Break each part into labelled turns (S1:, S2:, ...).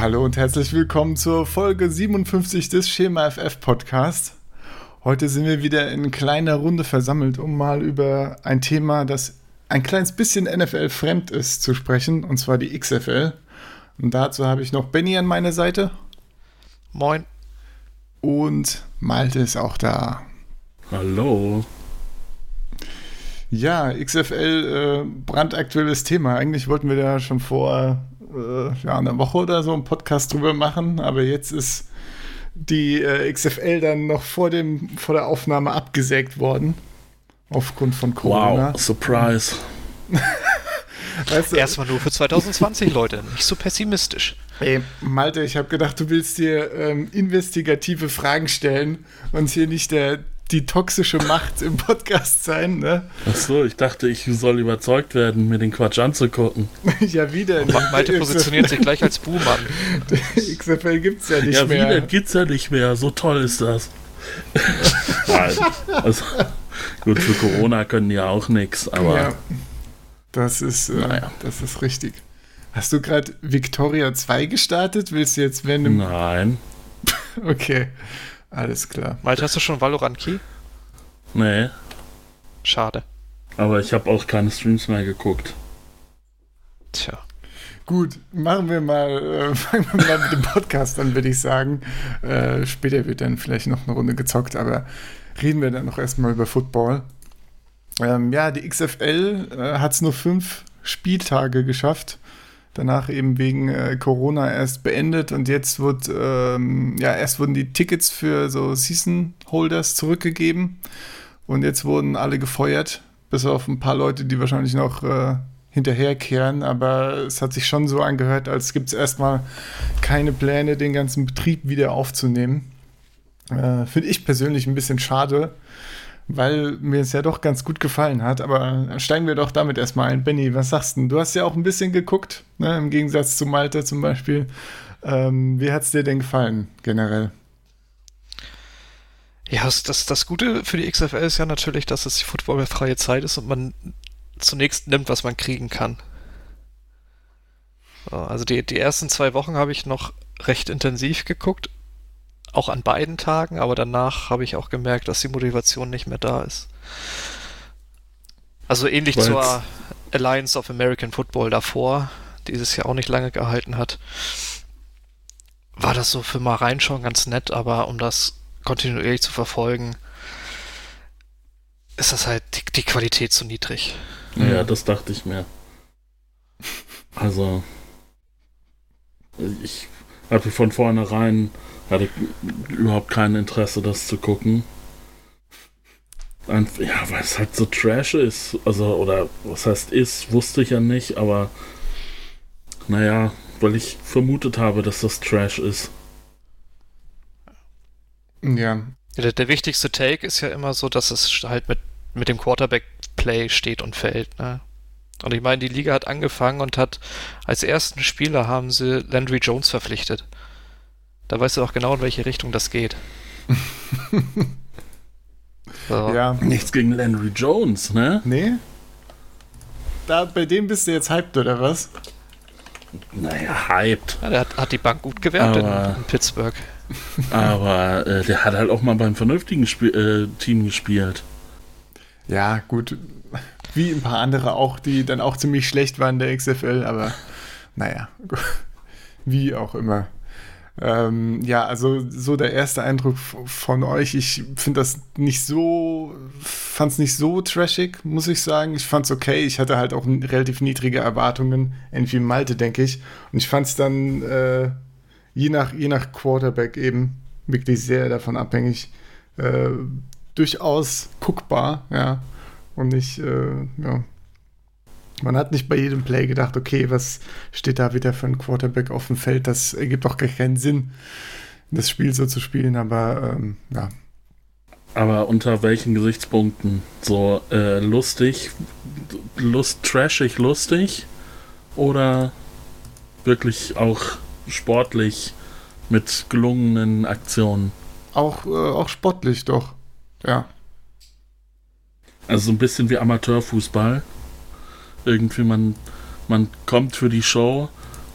S1: Hallo und herzlich willkommen zur Folge 57 des Schema FF Podcast. Heute sind wir wieder in kleiner Runde versammelt, um mal über ein Thema, das ein kleines bisschen NFL fremd ist, zu sprechen, und zwar die XFL. Und dazu habe ich noch Benny an meiner Seite.
S2: Moin.
S1: Und Malte ist auch da.
S3: Hallo.
S1: Ja, XFL, äh, brandaktuelles Thema. Eigentlich wollten wir da schon vor äh, ja, einer Woche oder so einen Podcast drüber machen, aber jetzt ist die äh, XFL dann noch vor, dem, vor der Aufnahme abgesägt worden. Aufgrund von Corona.
S3: Wow, Surprise.
S2: weißt du, Erstmal nur für 2020, Leute. Nicht so pessimistisch.
S1: Ey, Malte, ich habe gedacht, du willst dir ähm, investigative Fragen stellen und hier nicht der die toxische Macht im Podcast sein, ne?
S3: Ach so, ich dachte, ich soll überzeugt werden, mir den Quatsch anzugucken.
S1: ja, wieder.
S2: Und Malte positioniert sich gleich als Buhmann.
S1: XFL gibt's ja nicht
S3: ja,
S1: mehr. Ja,
S3: wieder gibt's ja nicht mehr. So toll ist das. also, gut, für Corona können die ja auch nichts, aber. Ja,
S1: das ist, äh, naja. das ist richtig. Hast du gerade Victoria 2 gestartet? Willst du jetzt wenn
S3: Nein.
S1: okay. Alles klar.
S2: Malte, hast du schon Valorant Key?
S3: Nee.
S2: Schade.
S3: Aber ich habe auch keine Streams mehr geguckt.
S2: Tja.
S1: Gut, machen wir mal, äh, fangen wir mal mit dem Podcast an, würde ich sagen. Äh, später wird dann vielleicht noch eine Runde gezockt, aber reden wir dann noch erstmal über Football. Ähm, ja, die XFL äh, hat es nur fünf Spieltage geschafft danach eben wegen äh, Corona erst beendet und jetzt wird, ähm, ja, erst wurden die Tickets für so Season Holders zurückgegeben und jetzt wurden alle gefeuert, bis auf ein paar Leute, die wahrscheinlich noch äh, hinterherkehren, aber es hat sich schon so angehört, als gibt es erstmal keine Pläne, den ganzen Betrieb wieder aufzunehmen. Äh, Finde ich persönlich ein bisschen schade, weil mir es ja doch ganz gut gefallen hat. Aber steigen wir doch damit erstmal ein. Benny, was sagst du? Du hast ja auch ein bisschen geguckt, ne? im Gegensatz zu Malte zum Beispiel. Ähm, wie hat es dir denn gefallen, generell?
S2: Ja, das, das Gute für die XFL ist ja natürlich, dass es die footballfreie Zeit ist und man zunächst nimmt, was man kriegen kann. Also die, die ersten zwei Wochen habe ich noch recht intensiv geguckt auch an beiden Tagen, aber danach habe ich auch gemerkt, dass die Motivation nicht mehr da ist. Also ähnlich Weil's zur Alliance of American Football davor, die es ja auch nicht lange gehalten hat, war das so für mal reinschauen ganz nett, aber um das kontinuierlich zu verfolgen, ist das halt die, die Qualität zu niedrig.
S3: Ja, das dachte ich mir. Also, ich hatte von vornherein hatte überhaupt kein Interesse, das zu gucken. Und, ja, weil es halt so Trash ist. Also, oder was heißt ist, wusste ich ja nicht, aber naja, weil ich vermutet habe, dass das Trash ist.
S1: Ja.
S2: Der, der wichtigste Take ist ja immer so, dass es halt mit, mit dem Quarterback-Play steht und fällt. Ne? Und ich meine, die Liga hat angefangen und hat als ersten Spieler haben sie Landry Jones verpflichtet. Da weißt du auch genau, in welche Richtung das geht.
S3: so. Ja. Nichts gegen Landry Jones, ne?
S1: Nee. Da, bei dem bist du jetzt hyped, oder was?
S3: Naja, hyped.
S2: Ja, der hat, hat, die Bank gut gewertet in, in, Pittsburgh.
S3: Aber äh, der hat halt auch mal beim vernünftigen Spiel, äh, Team gespielt.
S1: Ja, gut. Wie ein paar andere auch, die dann auch ziemlich schlecht waren der XFL, aber naja, wie auch immer. Ähm, ja, also so der erste Eindruck von euch. Ich finde das nicht so, fand es nicht so trashig, muss ich sagen. Ich fand es okay. Ich hatte halt auch relativ niedrige Erwartungen, irgendwie Malte, denke ich. Und ich fand es dann äh, je, nach, je nach Quarterback eben wirklich sehr davon abhängig. Äh, durchaus guckbar, ja. Und nicht, äh, ja, man hat nicht bei jedem Play gedacht, okay, was steht da wieder für ein Quarterback auf dem Feld? Das ergibt doch gar keinen Sinn, das Spiel so zu spielen, aber ähm, ja.
S3: Aber unter welchen Gesichtspunkten? So äh, lustig, lust, trashig lustig oder wirklich auch sportlich mit gelungenen Aktionen?
S1: Auch, äh, auch sportlich, doch. Ja.
S3: Also so ein bisschen wie Amateurfußball. Irgendwie man, man kommt für die Show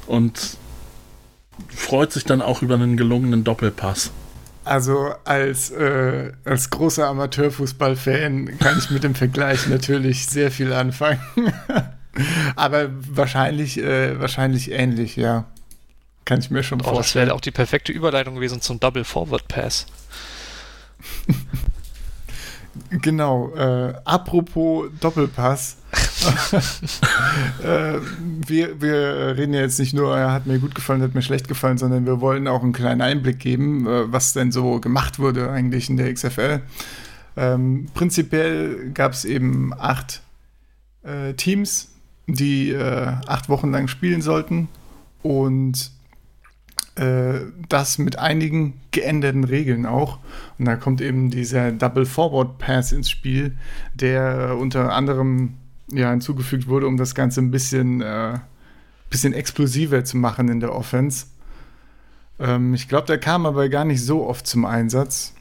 S3: und freut sich dann auch über einen gelungenen Doppelpass.
S1: Also als, äh, als großer Amateurfußballfan kann ich mit dem Vergleich natürlich sehr viel anfangen. Aber wahrscheinlich, äh, wahrscheinlich ähnlich, ja. Kann ich mir schon oh, vorstellen.
S2: Das wäre auch die perfekte Überleitung gewesen zum Double Forward Pass.
S1: genau. Äh, apropos Doppelpass. äh, wir, wir reden ja jetzt nicht nur, er hat mir gut gefallen, hat mir schlecht gefallen, sondern wir wollen auch einen kleinen Einblick geben, äh, was denn so gemacht wurde eigentlich in der XFL. Ähm, prinzipiell gab es eben acht äh, Teams, die äh, acht Wochen lang spielen sollten und das mit einigen geänderten Regeln auch. Und da kommt eben dieser Double Forward Pass ins Spiel, der unter anderem ja, hinzugefügt wurde, um das Ganze ein bisschen, äh, bisschen explosiver zu machen in der Offense. Ähm, ich glaube, der kam aber gar nicht so oft zum Einsatz.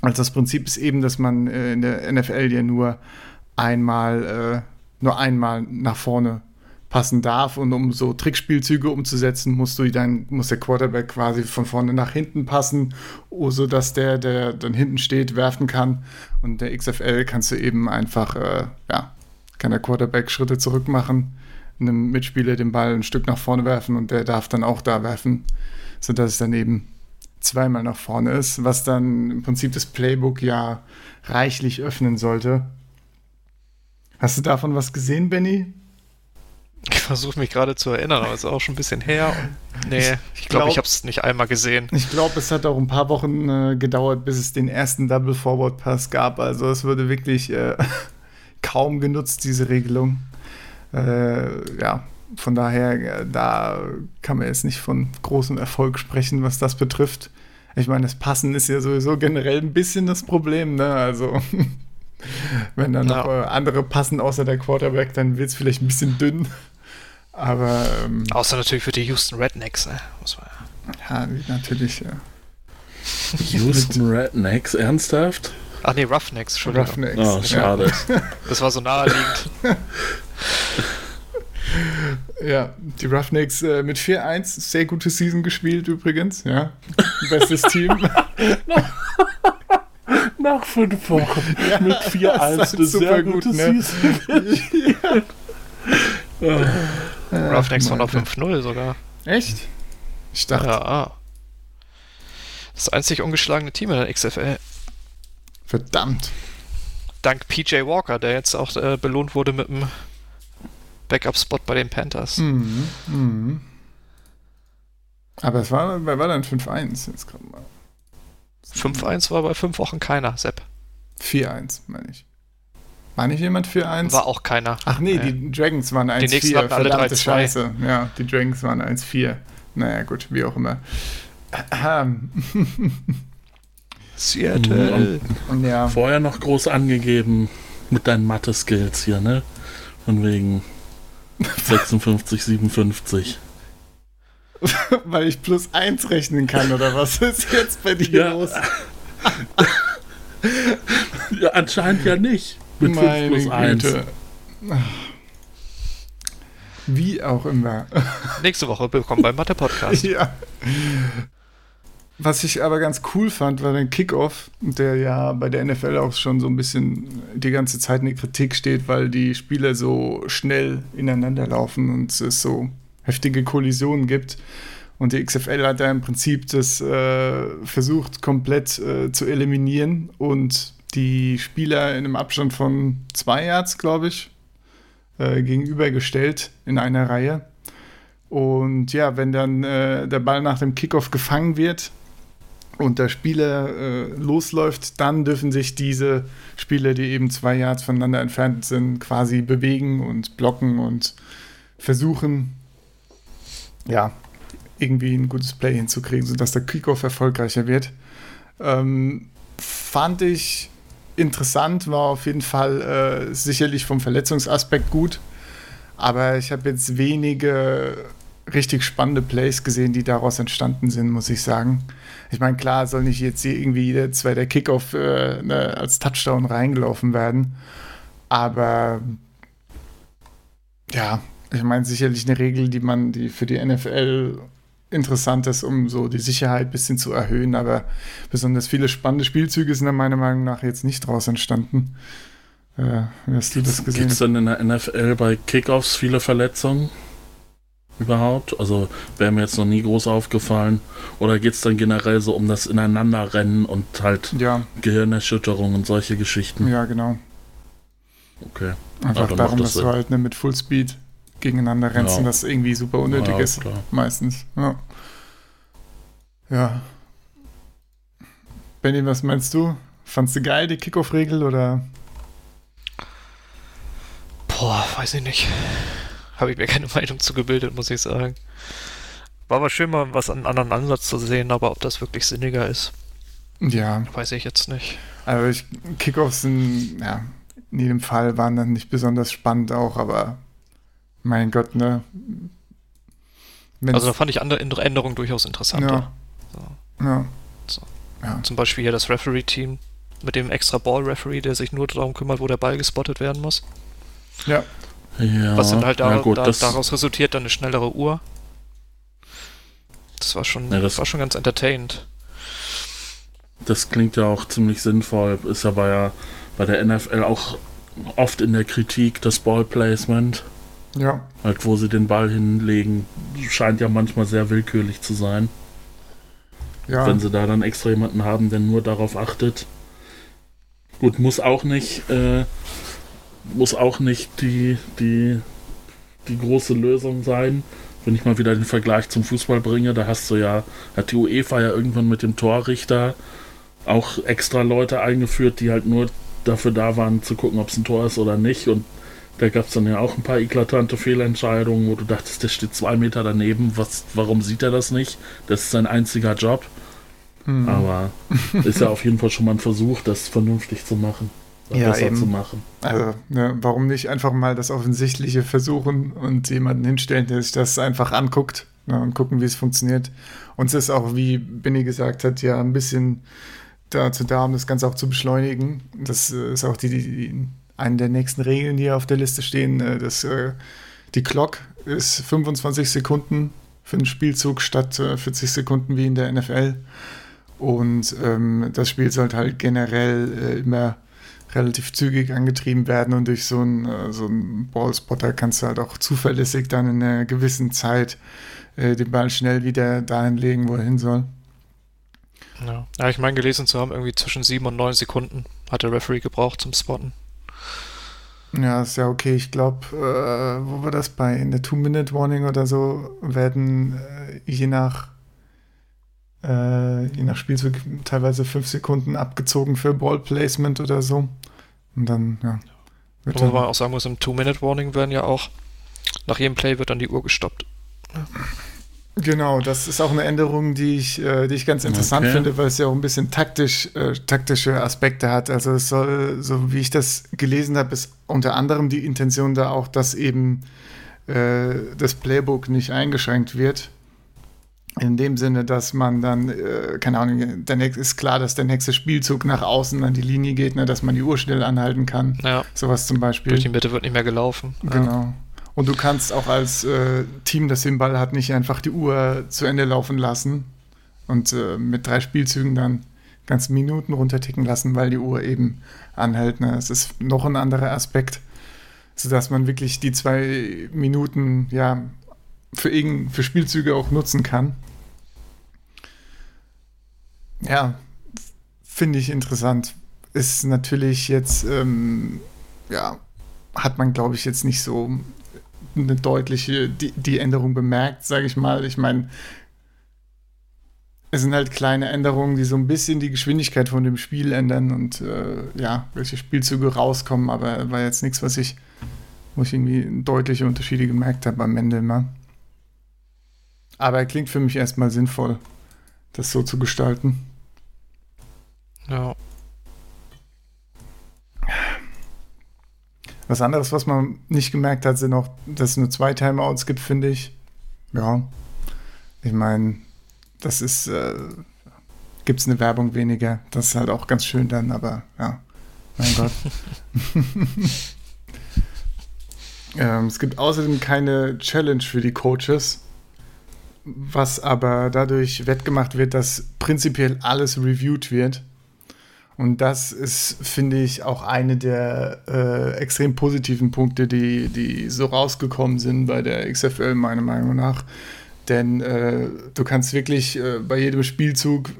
S1: Also das Prinzip ist eben, dass man äh, in der NFL ja nur einmal, äh, nur einmal nach vorne passen darf und um so Trickspielzüge umzusetzen, musst du dann muss der Quarterback quasi von vorne nach hinten passen, so dass der, der dann hinten steht, werfen kann. Und der XFL kannst du eben einfach äh, ja, kann der Quarterback Schritte zurück machen, einem Mitspieler den Ball ein Stück nach vorne werfen und der darf dann auch da werfen, sodass es dann eben zweimal nach vorne ist, was dann im Prinzip das Playbook ja reichlich öffnen sollte. Hast du davon was gesehen, Benny?
S2: Ich versuche mich gerade zu erinnern, aber es ist auch schon ein bisschen her. nee, ich glaube, glaub, ich habe es nicht einmal gesehen.
S1: Ich glaube, es hat auch ein paar Wochen äh, gedauert, bis es den ersten Double Forward Pass gab. Also es würde wirklich äh, kaum genutzt, diese Regelung. Äh, ja, von daher, äh, da kann man jetzt nicht von großem Erfolg sprechen, was das betrifft. Ich meine, das Passen ist ja sowieso generell ein bisschen das Problem, ne? Also, wenn dann noch ja. Äh, andere passen außer der Quarterback, dann wird es vielleicht ein bisschen dünn. Aber. Ähm,
S2: Außer natürlich für die Houston Rednecks, ne? Muss
S1: man ja. Ja, natürlich, ja.
S3: Houston Rednecks, ernsthaft?
S2: Ach nee, Roughnecks, Entschuldigung. Roughnecks.
S3: Oh, schade.
S2: Das war so naheliegend.
S1: ja, die Roughnecks äh, mit 4-1, sehr gute Season gespielt übrigens, ja. Bestes Team.
S3: Nach fünf Wochen ja, mit 4-1 eine sehr gute ne? Season.
S2: ja. oh. Roughnecks waren auf 5-0 sogar.
S1: Echt?
S2: Ich dachte. Ja. Das einzig ungeschlagene Team in der XFL.
S1: Verdammt.
S2: Dank PJ Walker, der jetzt auch äh, belohnt wurde mit einem Backup-Spot bei den Panthers. Mhm, mhm.
S1: Aber es war, wer war dann 5-1 jetzt gerade mal?
S2: 5-1 war bei fünf Wochen keiner, Sepp.
S1: 4-1, meine ich. War nicht jemand 4-1?
S2: War auch keiner.
S1: Ach nee, nee. die Dragons waren 1-4. Die nächsten hatten alle 3 Scheiße. Ja, die Dragons waren 1-4. Naja, gut, wie auch immer.
S3: Seattle. Und ja. Vorher noch groß angegeben mit deinen Mathe-Skills hier, ne? Von wegen 56, 57.
S1: Weil ich plus 1 rechnen kann, oder was ist jetzt bei dir ja. los?
S3: ja, anscheinend ja nicht. Mit Meine 5 plus 1.
S1: Wie auch immer.
S2: Nächste Woche willkommen beim Mathe-Podcast. Ja.
S1: Was ich aber ganz cool fand, war der Kickoff, der ja bei der NFL auch schon so ein bisschen die ganze Zeit in der Kritik steht, weil die Spieler so schnell ineinander laufen und es so heftige Kollisionen gibt. Und die XFL hat da im Prinzip das äh, versucht, komplett äh, zu eliminieren und die Spieler in einem Abstand von zwei Yards, glaube ich, äh, gegenübergestellt in einer Reihe. Und ja, wenn dann äh, der Ball nach dem Kickoff gefangen wird, und der Spieler äh, losläuft, dann dürfen sich diese Spieler, die eben zwei Yards voneinander entfernt sind, quasi bewegen und blocken und versuchen, ja, irgendwie ein gutes Play hinzukriegen, sodass der Kickoff erfolgreicher wird. Ähm, fand ich interessant, war auf jeden Fall äh, sicherlich vom Verletzungsaspekt gut, aber ich habe jetzt wenige richtig spannende Plays gesehen, die daraus entstanden sind, muss ich sagen. Ich meine, klar soll nicht jetzt irgendwie jeder zweite Kickoff äh, ne, als Touchdown reingelaufen werden. Aber ja, ich meine, sicherlich eine Regel, die man, die für die NFL interessant ist, um so die Sicherheit ein bisschen zu erhöhen. Aber besonders viele spannende Spielzüge sind da meiner Meinung nach jetzt nicht draus entstanden.
S3: Äh, wie hast du das gesehen? Gibt es denn in der NFL bei Kickoffs viele Verletzungen? Überhaupt? Also wäre mir jetzt noch nie groß aufgefallen. Oder geht es dann generell so um das Ineinanderrennen und halt
S1: ja.
S3: Gehirnerschütterung und solche Geschichten?
S1: Ja, genau.
S3: Okay.
S1: Einfach darum, dass Sinn. du halt ne, mit Fullspeed gegeneinander rennst ja. und das irgendwie super unnötig ja, ist. Klar. Meistens. Ja. ja. Benny, was meinst du? Fandst du geil, die Kickoff-Regel oder?
S2: Boah, weiß ich nicht. Habe ich mir keine Meinung zu gebildet, muss ich sagen. War aber schön, mal was an anderen Ansatz zu sehen, aber ob das wirklich sinniger ist,
S1: ja.
S2: weiß ich jetzt nicht.
S1: Also ich, Kickoffs sind, ja, in jedem Fall waren dann nicht besonders spannend auch, aber mein Gott, ne?
S2: Wenn's also da fand ich andere Änderungen durchaus interessanter.
S1: Ja. So. Ja.
S2: So. ja. Zum Beispiel hier das Referee-Team mit dem extra Ball-Referee, der sich nur darum kümmert, wo der Ball gespottet werden muss.
S1: Ja.
S2: ja. Was dann halt da, gut, da, daraus resultiert dann eine schnellere Uhr. Das war schon, ja, das war schon ganz entertainend.
S3: Das klingt ja auch ziemlich sinnvoll. Ist aber ja bei der NFL auch oft in der Kritik das Ballplacement.
S1: Ja.
S3: Halt, wo sie den Ball hinlegen, scheint ja manchmal sehr willkürlich zu sein. Ja. Wenn sie da dann extra jemanden haben, der nur darauf achtet. Gut, muss auch nicht, äh, muss auch nicht die, die, die große Lösung sein. Wenn ich mal wieder den Vergleich zum Fußball bringe, da hast du ja, hat die UEFA ja irgendwann mit dem Torrichter auch extra Leute eingeführt, die halt nur dafür da waren, zu gucken, ob es ein Tor ist oder nicht. Und da gab es dann ja auch ein paar eklatante Fehlentscheidungen, wo du dachtest, der steht zwei Meter daneben. Was, warum sieht er das nicht? Das ist sein einziger Job. Mhm. Aber ist ja auf jeden Fall schon mal ein Versuch, das vernünftig zu machen.
S1: Ja, besser eben. zu machen. Also, ne, warum nicht einfach mal das Offensichtliche versuchen und jemanden hinstellen, der sich das einfach anguckt ne, und gucken, wie es funktioniert. Uns ist auch, wie Benny gesagt hat, ja ein bisschen dazu da, um das Ganze auch zu beschleunigen. Das äh, ist auch die, die, eine der nächsten Regeln, die hier auf der Liste stehen. Äh, das, äh, die Clock ist 25 Sekunden für den Spielzug statt 40 Sekunden wie in der NFL. Und ähm, das Spiel sollte halt generell äh, immer relativ zügig angetrieben werden und durch so einen, äh, so einen Ballspotter kannst du halt auch zuverlässig dann in einer gewissen Zeit äh, den Ball schnell wieder dahin legen, wo er hin soll.
S2: Ja. ja, ich meine gelesen zu haben, irgendwie zwischen sieben und neun Sekunden hat der Referee gebraucht zum Spotten.
S1: Ja, ist ja okay. Ich glaube, äh, wo war das bei? In der Two-Minute-Warning oder so werden äh, je nach äh, je nach Spielzug teilweise fünf Sekunden abgezogen für Ball-Placement oder so. Und dann, ja.
S2: Wo man auch sagen muss, im Two-Minute-Warning werden ja auch nach jedem Play wird dann die Uhr gestoppt. Ja.
S1: Genau, das ist auch eine Änderung, die ich, äh, die ich ganz interessant okay. finde, weil es ja auch ein bisschen taktisch, äh, taktische Aspekte hat. Also es soll, so wie ich das gelesen habe, ist unter anderem die Intention da auch, dass eben äh, das Playbook nicht eingeschränkt wird. In dem Sinne, dass man dann, äh, keine Ahnung, der nächste, ist klar, dass der nächste Spielzug nach außen an die Linie geht, ne, dass man die Uhr schnell anhalten kann.
S2: Ja.
S1: Sowas zum Beispiel.
S2: Durch die Mitte wird nicht mehr gelaufen.
S1: Genau. Ja. Und du kannst auch als äh, Team, das den Ball hat, nicht einfach die Uhr zu Ende laufen lassen und äh, mit drei Spielzügen dann ganze Minuten runterticken lassen, weil die Uhr eben anhält. Ne? Es ist noch ein anderer Aspekt, sodass man wirklich die zwei Minuten ja für, für Spielzüge auch nutzen kann. Ja, finde ich interessant. Ist natürlich jetzt, ähm, ja, hat man, glaube ich, jetzt nicht so eine deutliche die, die Änderung bemerkt, sage ich mal. Ich meine, es sind halt kleine Änderungen, die so ein bisschen die Geschwindigkeit von dem Spiel ändern und äh, ja, welche Spielzüge rauskommen, aber war jetzt nichts, was ich, wo ich irgendwie deutliche Unterschiede gemerkt habe am Ende immer. Aber er klingt für mich erstmal sinnvoll, das so zu gestalten.
S2: Ja.
S1: Was anderes, was man nicht gemerkt hat, sind auch, dass es nur zwei Timeouts gibt, finde ich. Ja. Ich meine, das ist, äh, gibt es eine Werbung weniger. Das ist halt auch ganz schön dann, aber ja, mein Gott. ähm, es gibt außerdem keine Challenge für die Coaches. was aber dadurch wettgemacht wird, dass prinzipiell alles reviewed wird. Und das ist, finde ich, auch eine der äh, extrem positiven Punkte, die, die so rausgekommen sind bei der XFL, meiner Meinung nach. Denn äh, du kannst wirklich äh, bei jedem Spielzug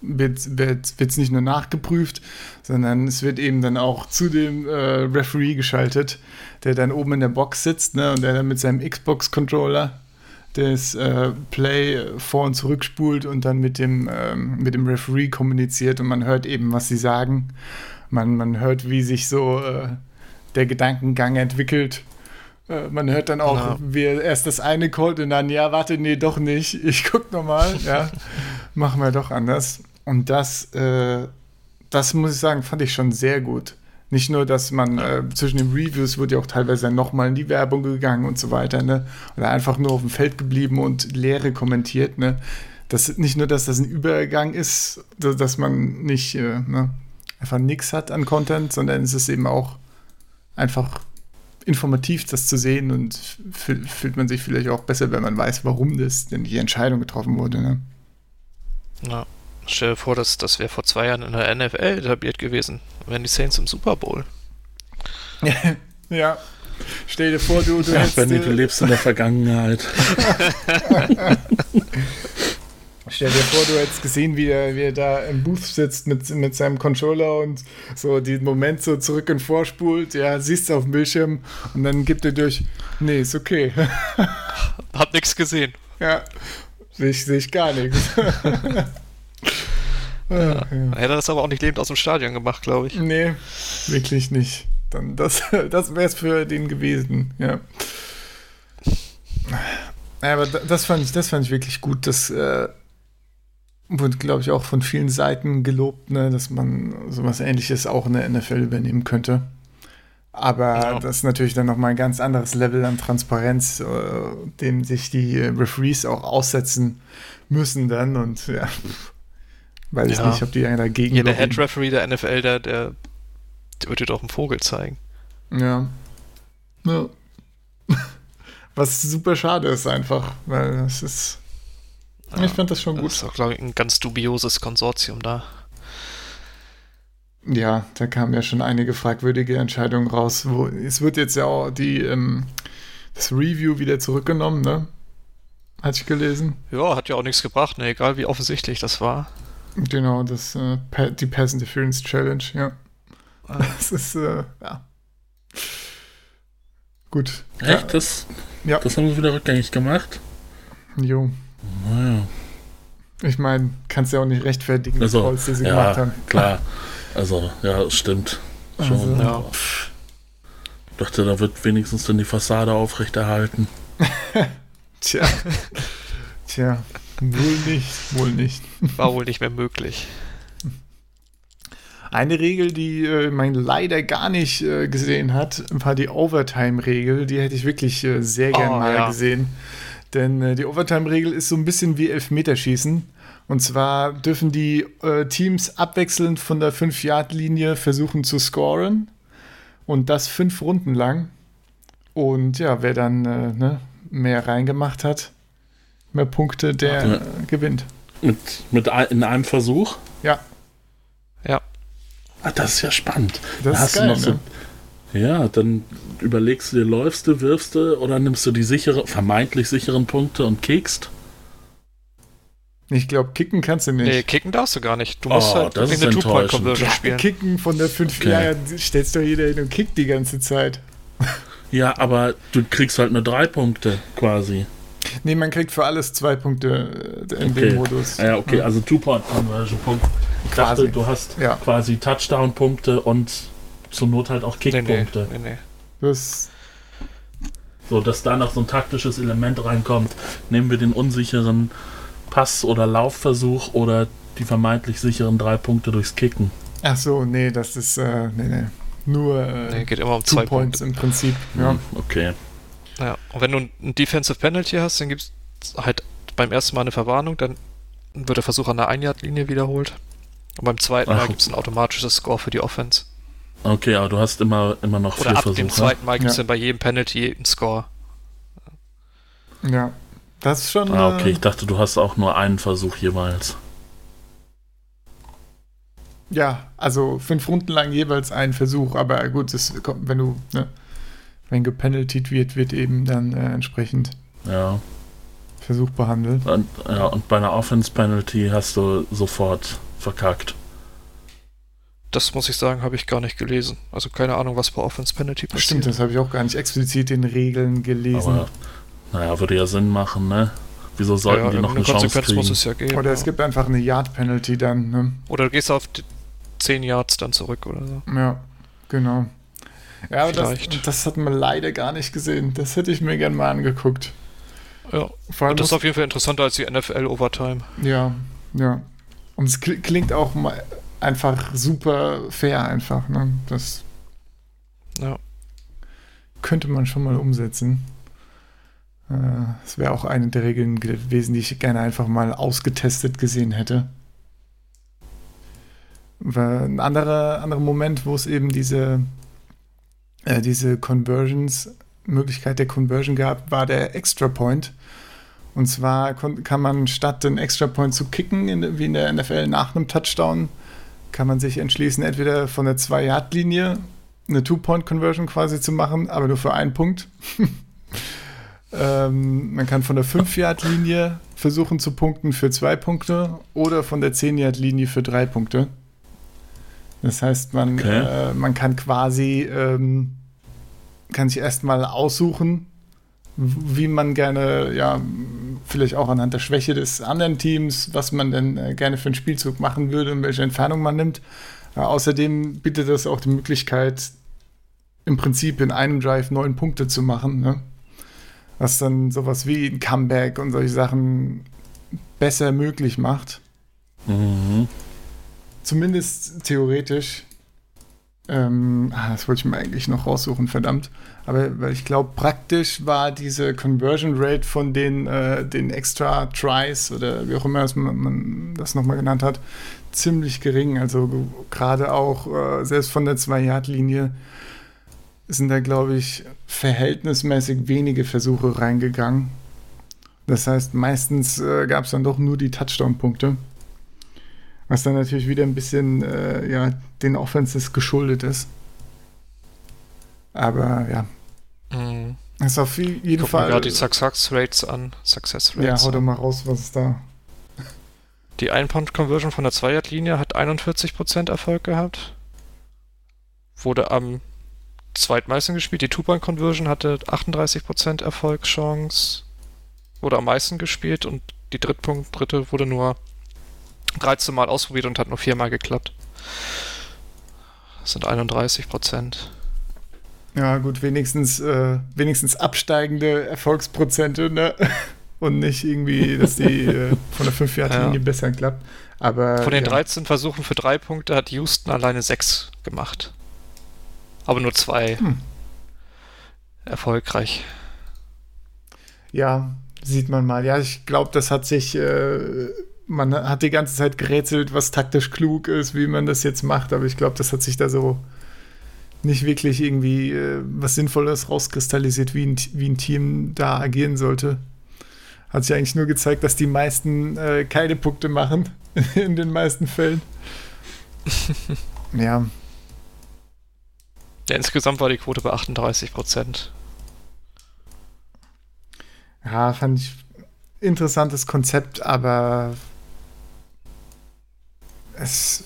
S1: wird es wird, nicht nur nachgeprüft, sondern es wird eben dann auch zu dem äh, Referee geschaltet, der dann oben in der Box sitzt ne, und der dann mit seinem Xbox-Controller das äh, Play vor und zurück spult und dann mit dem, ähm, mit dem Referee kommuniziert und man hört eben, was sie sagen. Man, man hört, wie sich so äh, der Gedankengang entwickelt. Äh, man hört dann auch, ja. wie er erst das eine callt und dann, ja, warte, nee, doch nicht. Ich guck nochmal, ja, machen wir doch anders. Und das, äh, das muss ich sagen, fand ich schon sehr gut. Nicht nur, dass man äh, zwischen den Reviews wird ja auch teilweise nochmal in die Werbung gegangen und so weiter, ne? Oder einfach nur auf dem Feld geblieben und Leere kommentiert, ne? Das, nicht nur, dass das ein Übergang ist, dass man nicht äh, ne, einfach nichts hat an Content, sondern es ist eben auch einfach informativ, das zu sehen und fühlt man sich vielleicht auch besser, wenn man weiß, warum das denn die Entscheidung getroffen wurde. Ne?
S2: Ja. Stell dir vor, das, das wäre vor zwei Jahren in der NFL etabliert gewesen. Wären die Saints im Super Bowl.
S1: ja. Stell dir vor, du, du, ja,
S3: hättest, Benny, du lebst in der Vergangenheit.
S1: Stell dir vor, du hättest gesehen, wie er, wie er da im Booth sitzt mit, mit seinem Controller und so den Moment so zurück und vorspult. Ja, siehst du auf dem Bildschirm und dann gibt er durch. Nee, ist okay.
S2: Hab nichts gesehen.
S1: Ja, sehe ich, seh ich gar nichts.
S2: Ja, ja. Hätte er das aber auch nicht lebend aus dem Stadion gemacht, glaube ich.
S1: Nee, wirklich nicht. Dann das, das wäre es für den gewesen, ja. Aber das fand ich, das fand ich wirklich gut. Das äh, wurde, glaube ich, auch von vielen Seiten gelobt, ne, dass man sowas ähnliches auch in der NFL übernehmen könnte. Aber ja. das ist natürlich dann nochmal ein ganz anderes Level an Transparenz, äh, dem sich die Referees auch aussetzen müssen dann. Und ja, Weiß ja. ich nicht, ob die einer dagegen
S2: Ja, der Head Referee der NFL, der, der, der wird dir doch einen Vogel zeigen.
S1: Ja. ja. Was super schade ist einfach, weil es ist. Ja, ich fand das schon gut. Das
S2: ist auch, glaube ich, ein ganz dubioses Konsortium da.
S1: Ja, da kamen ja schon einige fragwürdige Entscheidungen raus. Wo, es wird jetzt ja auch die, ähm, das Review wieder zurückgenommen, ne? Hatte ich gelesen.
S2: Ja, hat ja auch nichts gebracht, ne? egal wie offensichtlich das war.
S1: Genau, das, äh, die Pass Interference Challenge, ja. Ah. Das ist, äh, ja. Gut.
S3: Echt? Das, ja. das haben sie wieder rückgängig gemacht?
S1: Jo.
S3: Naja.
S1: Ich meine, kannst ja auch nicht rechtfertigen, also, Calls, die sie ja, gemacht haben.
S3: klar. Also, ja, stimmt. Schon. Also, ja. Ich dachte, da wird wenigstens dann die Fassade aufrechterhalten.
S1: Tja. Tja. Wohl nicht, wohl nicht.
S2: War wohl nicht mehr möglich.
S1: Eine Regel, die äh, man leider gar nicht äh, gesehen hat, war die Overtime-Regel. Die hätte ich wirklich äh, sehr gern oh, mal ja. gesehen. Denn äh, die Overtime-Regel ist so ein bisschen wie Elfmeterschießen. Und zwar dürfen die äh, Teams abwechselnd von der 5-Yard-Linie versuchen zu scoren. Und das fünf Runden lang. Und ja, wer dann äh, ne, mehr reingemacht hat, mehr Punkte, der ja. gewinnt.
S3: Mit, mit in einem Versuch?
S1: Ja.
S2: Ja.
S3: Ah, das ist ja spannend.
S1: Das da ist geil, so,
S3: ne? Ja, dann überlegst du dir, läufst du, wirfst du oder nimmst du die sichere, vermeintlich sicheren Punkte und kickst?
S1: Ich glaube, kicken kannst du nicht. Nee,
S2: kicken darfst du gar nicht. Du musst
S3: oh, halt
S2: das
S3: eine Two-Point-Conversion
S1: ja, spielen. Kicken von der 5 okay. ja, stellst doch jeder hin und kickt die ganze Zeit.
S3: Ja, aber du kriegst halt nur drei Punkte quasi.
S1: Nee, man kriegt für alles zwei Punkte äh, in
S3: okay.
S1: dem Modus.
S3: Ja, okay, also Two-Point-Conversion-Punkt. Ich dachte, du hast ja. quasi Touchdown-Punkte und zur Not halt auch Kick-Punkte. Nee, nee, nee,
S1: das
S3: so, dass da noch so ein taktisches Element reinkommt. Nehmen wir den unsicheren Pass- oder Laufversuch oder die vermeintlich sicheren drei Punkte durchs Kicken.
S1: Ach so, nee, das ist, äh, nee, nee. Nur äh,
S2: nee, geht immer um zwei
S1: Points Punkte. im Prinzip. Ja. Hm,
S3: okay.
S2: Ja, und wenn du ein Defensive Penalty hast, dann gibt es halt beim ersten Mal eine Verwarnung, dann wird der Versuch an der Ein-Yard-Linie wiederholt. Und beim zweiten Ach. Mal gibt es ein automatisches Score für die Offense.
S3: Okay, aber du hast immer, immer noch
S2: Oder vier ab Versuche. dem zweiten Mal gibt es ja. dann bei jedem Penalty einen Score.
S1: Ja. Das ist schon.
S3: Ah, okay, ich dachte, du hast auch nur einen Versuch jeweils.
S1: Ja, also fünf Runden lang jeweils einen Versuch, aber gut, das kommt, wenn du, ne, wenn gepenaltied wird, wird eben dann äh, entsprechend
S3: ja.
S1: Versuch behandelt.
S3: Und, ja, und bei einer Offense-Penalty hast du sofort verkackt.
S2: Das muss ich sagen, habe ich gar nicht gelesen. Also keine Ahnung, was bei Offense Penalty passiert.
S1: Stimmt, das habe ich auch gar nicht explizit in Regeln gelesen. Aber,
S3: naja, würde ja Sinn machen, ne? Wieso sollten ja, die noch eine, eine Chance kriegen? Muss
S2: es ja geben,
S1: oder es gibt einfach eine Yard Penalty dann, ne?
S2: Oder du gehst auf 10 Yards dann zurück oder so.
S1: Ja, genau. Ja, aber das, das, hat man leider gar nicht gesehen. Das hätte ich mir gerne mal angeguckt.
S2: Ja, Vor allem das ist auf jeden Fall interessanter als die NFL Overtime.
S1: Ja, ja. Und es klingt auch mal einfach super fair einfach. Ne? Das
S2: ja.
S1: könnte man schon mal umsetzen. Das äh, wäre auch eine der Regeln gewesen, die ich gerne einfach mal ausgetestet gesehen hätte. Ein anderer, anderer Moment, wo es eben diese, äh, diese Conversions, Möglichkeit der Conversion gab, war der Extra Point. Und zwar kann man statt den Extra Point zu kicken, in, wie in der NFL nach einem Touchdown, kann man sich entschließen, entweder von der 2-Yard-Linie eine Two-Point-Conversion quasi zu machen, aber nur für einen Punkt. ähm, man kann von der 5-Yard-Linie versuchen zu punkten für zwei Punkte oder von der 10-Yard-Linie für drei Punkte. Das heißt, man, okay. äh, man kann quasi ähm, kann sich erstmal aussuchen, wie man gerne, ja, vielleicht auch anhand der Schwäche des anderen Teams, was man denn äh, gerne für einen Spielzug machen würde und welche Entfernung man nimmt. Äh, außerdem bietet das auch die Möglichkeit, im Prinzip in einem Drive neun Punkte zu machen, ne? was dann sowas wie ein Comeback und solche Sachen besser möglich macht.
S3: Mhm.
S1: Zumindest theoretisch. Ähm, ah, das wollte ich mir eigentlich noch raussuchen, verdammt. Aber weil ich glaube, praktisch war diese Conversion Rate von den, äh, den extra Tries oder wie auch immer man, man das nochmal genannt hat, ziemlich gering. Also gerade auch äh, selbst von der 2-Yard-Linie sind da, glaube ich, verhältnismäßig wenige Versuche reingegangen. Das heißt, meistens äh, gab es dann doch nur die Touchdown-Punkte. Was dann natürlich wieder ein bisschen äh, ja, den Offenses geschuldet ist. Aber ja.
S2: Mhm.
S1: Ist auf jeden Guck Fall.
S2: gerade die Success Rates an. Success Rates.
S1: Ja, hau doch mal raus, was ist da?
S2: Die Ein-Pound-Conversion von der Zweierlinie hat 41% Erfolg gehabt. Wurde am zweitmeisten gespielt. Die Two-Point-Conversion hatte 38% Erfolgschance. Wurde am meisten gespielt und die Drittpunkt, dritte wurde nur 13 Mal ausprobiert und hat nur viermal geklappt. Das sind 31 Prozent.
S1: Ja, gut, wenigstens, äh, wenigstens absteigende Erfolgsprozente, ne? Und nicht irgendwie, dass die äh, von der 5-Yard-Linie ja. besser klappt. Aber,
S2: von den ja. 13 Versuchen für drei Punkte hat Houston alleine sechs gemacht. Aber nur zwei hm. erfolgreich.
S1: Ja, sieht man mal. Ja, ich glaube, das hat sich äh, man hat die ganze Zeit gerätselt, was taktisch klug ist, wie man das jetzt macht, aber ich glaube, das hat sich da so nicht wirklich irgendwie äh, was Sinnvolles rauskristallisiert, wie ein, wie ein Team da agieren sollte. Hat sich eigentlich nur gezeigt, dass die meisten äh, keine Punkte machen, in den meisten Fällen. ja.
S2: Ja, insgesamt war die Quote bei 38 Prozent.
S1: Ja, fand ich interessantes Konzept, aber es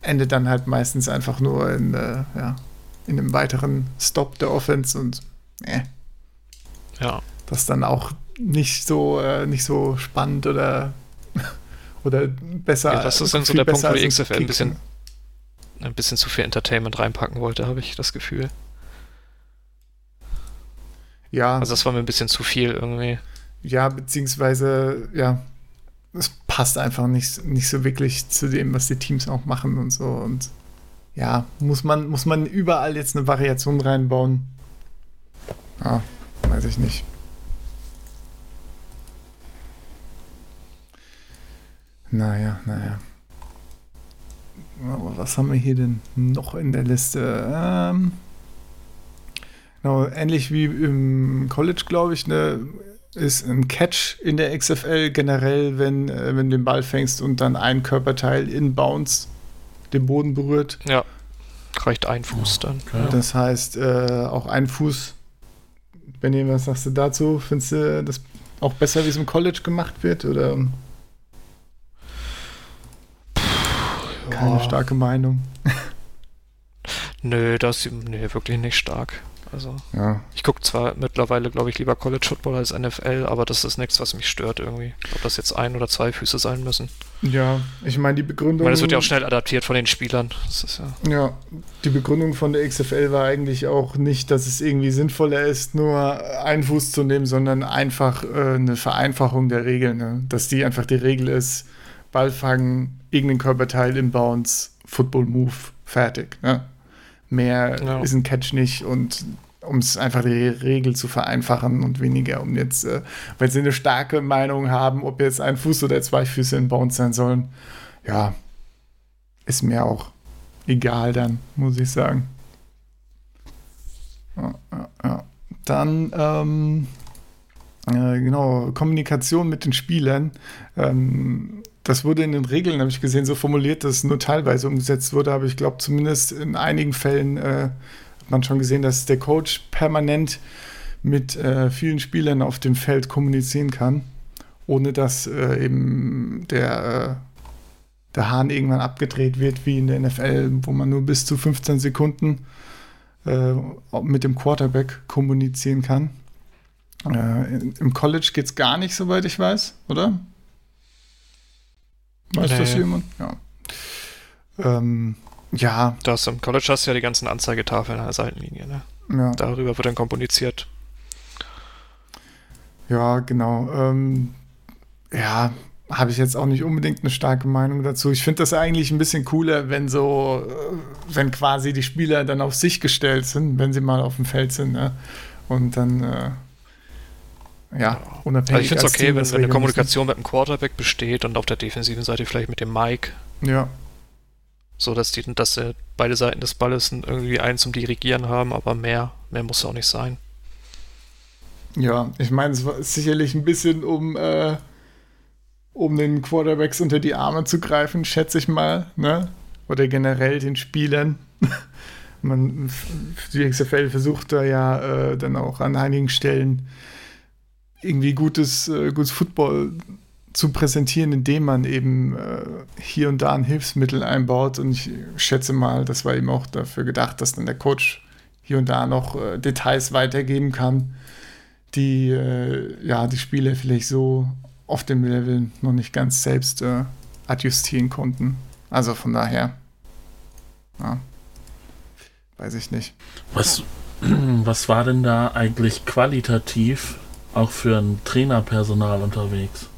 S1: endet dann halt meistens einfach nur in, äh, ja, in einem weiteren Stop der Offense und äh,
S2: ja.
S1: das dann auch nicht so, äh, nicht so spannend oder, oder besser.
S2: Ja, das ist dann so der Punkt, wo die XFL ein bisschen, ein bisschen zu viel Entertainment reinpacken wollte, habe ich das Gefühl.
S1: Ja.
S2: Also das war mir ein bisschen zu viel irgendwie.
S1: Ja, beziehungsweise, ja, es passt einfach nicht, nicht so wirklich zu dem, was die Teams auch machen und so. Und ja, muss man, muss man überall jetzt eine Variation reinbauen? Ja, weiß ich nicht. Naja, naja. Aber was haben wir hier denn noch in der Liste? Ähm, genau, ähnlich wie im College, glaube ich, ne, ist ein Catch in der XFL generell, wenn, äh, wenn du den Ball fängst und dann ein Körperteil in Bounce den Boden berührt.
S2: Ja, reicht ein Fuß dann.
S1: Okay. Das heißt, äh, auch ein Fuß. Benny, was sagst du dazu? Findest du das auch besser, wie es im College gemacht wird? Oder? Keine ja. starke Meinung.
S2: Nö, das ist nee, wirklich nicht stark. Also
S1: ja.
S2: ich gucke zwar mittlerweile, glaube ich, lieber College Football als NFL, aber das ist nichts, was mich stört irgendwie. Ob das jetzt ein oder zwei Füße sein müssen.
S1: Ja, ich meine die Begründung. Ich
S2: meine, das wird ja auch schnell adaptiert von den Spielern.
S1: Ja, ja, die Begründung von der XFL war eigentlich auch nicht, dass es irgendwie sinnvoller ist, nur einen Fuß zu nehmen, sondern einfach äh, eine Vereinfachung der Regeln. Ne? Dass die einfach die Regel ist, Ball fangen, irgendein Körperteil im Bounce, Football Move, fertig. Ne? Mehr ja. ist ein Catch nicht und um es einfach die Regel zu vereinfachen und weniger um jetzt, äh, weil sie eine starke Meinung haben, ob jetzt ein Fuß oder zwei Füße in Bounce sein sollen, ja, ist mir auch egal dann, muss ich sagen. Ja, ja, ja. Dann, ähm, äh, genau, Kommunikation mit den Spielern. Ähm, das wurde in den Regeln, habe ich gesehen, so formuliert, dass es nur teilweise umgesetzt wurde, aber ich glaube, zumindest in einigen Fällen äh, hat man schon gesehen, dass der Coach permanent mit äh, vielen Spielern auf dem Feld kommunizieren kann, ohne dass äh, eben der, äh, der Hahn irgendwann abgedreht wird, wie in der NFL, wo man nur bis zu 15 Sekunden äh, mit dem Quarterback kommunizieren kann. Äh, Im College geht es gar nicht, soweit ich weiß, oder? Weiß nee. das jemand? Ja. Ähm, ja.
S2: Das im College hast du ja die ganzen Anzeigetafeln an der Seitenlinie, ne? Ja. Darüber wird dann kommuniziert.
S1: Ja, genau. Ähm, ja, habe ich jetzt auch nicht unbedingt eine starke Meinung dazu. Ich finde das eigentlich ein bisschen cooler, wenn so, äh, wenn quasi die Spieler dann auf sich gestellt sind, wenn sie mal auf dem Feld sind, ne? Und dann äh, ja,
S2: unabhängig. Also ich finde es okay, wenn, wenn eine Kommunikation mit dem Quarterback besteht und auf der defensiven Seite vielleicht mit dem Mike.
S1: Ja.
S2: So dass die, dass äh, beide Seiten des Balles irgendwie einen zum Dirigieren haben, aber mehr, mehr muss auch nicht sein.
S1: Ja, ich meine, es war sicherlich ein bisschen um, äh, um den Quarterbacks unter die Arme zu greifen, schätze ich mal, ne? Oder generell den Spielern. Man, die XFL versucht da ja äh, dann auch an einigen Stellen irgendwie gutes, äh, gutes Football zu präsentieren, indem man eben äh, hier und da ein Hilfsmittel einbaut. Und ich schätze mal, das war eben auch dafür gedacht, dass dann der Coach hier und da noch äh, Details weitergeben kann, die äh, ja die Spieler vielleicht so auf dem Level noch nicht ganz selbst äh, adjustieren konnten. Also von daher, ja, weiß ich nicht.
S3: Was, was war denn da eigentlich qualitativ auch für ein Trainerpersonal unterwegs.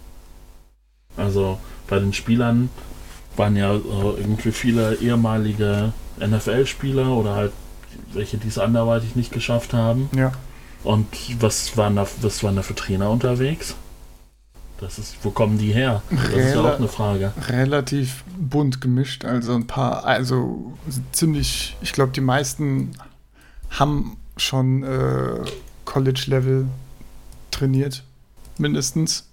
S3: Also bei den Spielern waren ja irgendwie viele ehemalige NFL-Spieler oder halt welche, die es anderweitig nicht geschafft haben.
S1: Ja.
S3: Und was waren da, was waren da für Trainer unterwegs? Das ist, wo kommen die her? Das Rel ist ja auch eine Frage.
S1: Relativ bunt gemischt, also ein paar, also ziemlich, ich glaube, die meisten haben schon äh, College-Level trainiert, mindestens.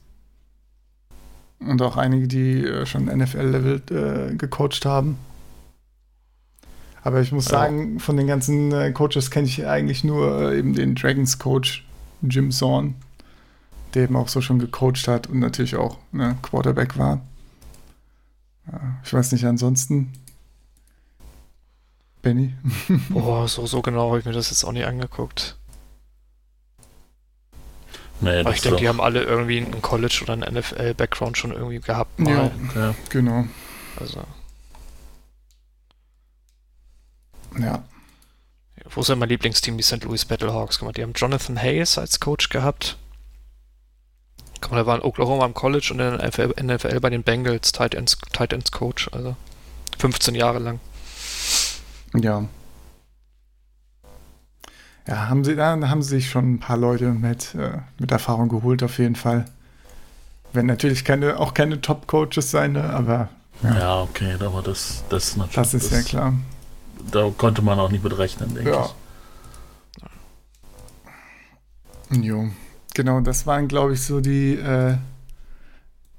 S1: Und auch einige, die äh, schon NFL-Level äh, gecoacht haben. Aber ich muss ja. sagen, von den ganzen äh, Coaches kenne ich eigentlich nur äh, eben den Dragons-Coach Jim Zorn, der eben auch so schon gecoacht hat und natürlich auch ne, Quarterback war. ich weiß nicht, ansonsten. Benny?
S2: Boah, so, so genau habe ich mir das jetzt auch nicht angeguckt. Nee, Aber ich denke, die haben alle irgendwie einen College- oder einen NFL-Background schon irgendwie gehabt.
S1: Mal. Ja, ja, genau.
S2: Also.
S1: Ja.
S2: Wo ist ja mein Lieblingsteam, die St. Louis Battlehawks? Die haben Jonathan Hayes als Coach gehabt. Der war in Oklahoma am College und in der NFL, NFL bei den Bengals Tight Ends, Tight Ends Coach. Also 15 Jahre lang.
S1: Ja. Ja, haben sie, da haben sie sich schon ein paar Leute mit, äh, mit Erfahrung geholt, auf jeden Fall. Wenn natürlich keine, auch keine Top-Coaches sein, ne? aber.
S3: Ja. ja, okay, aber das, das
S1: natürlich. Das ist das, ja klar.
S3: Da konnte man auch nicht mit rechnen, denke
S1: ja. ich. Jo. Genau, das waren, glaube ich, so die, äh,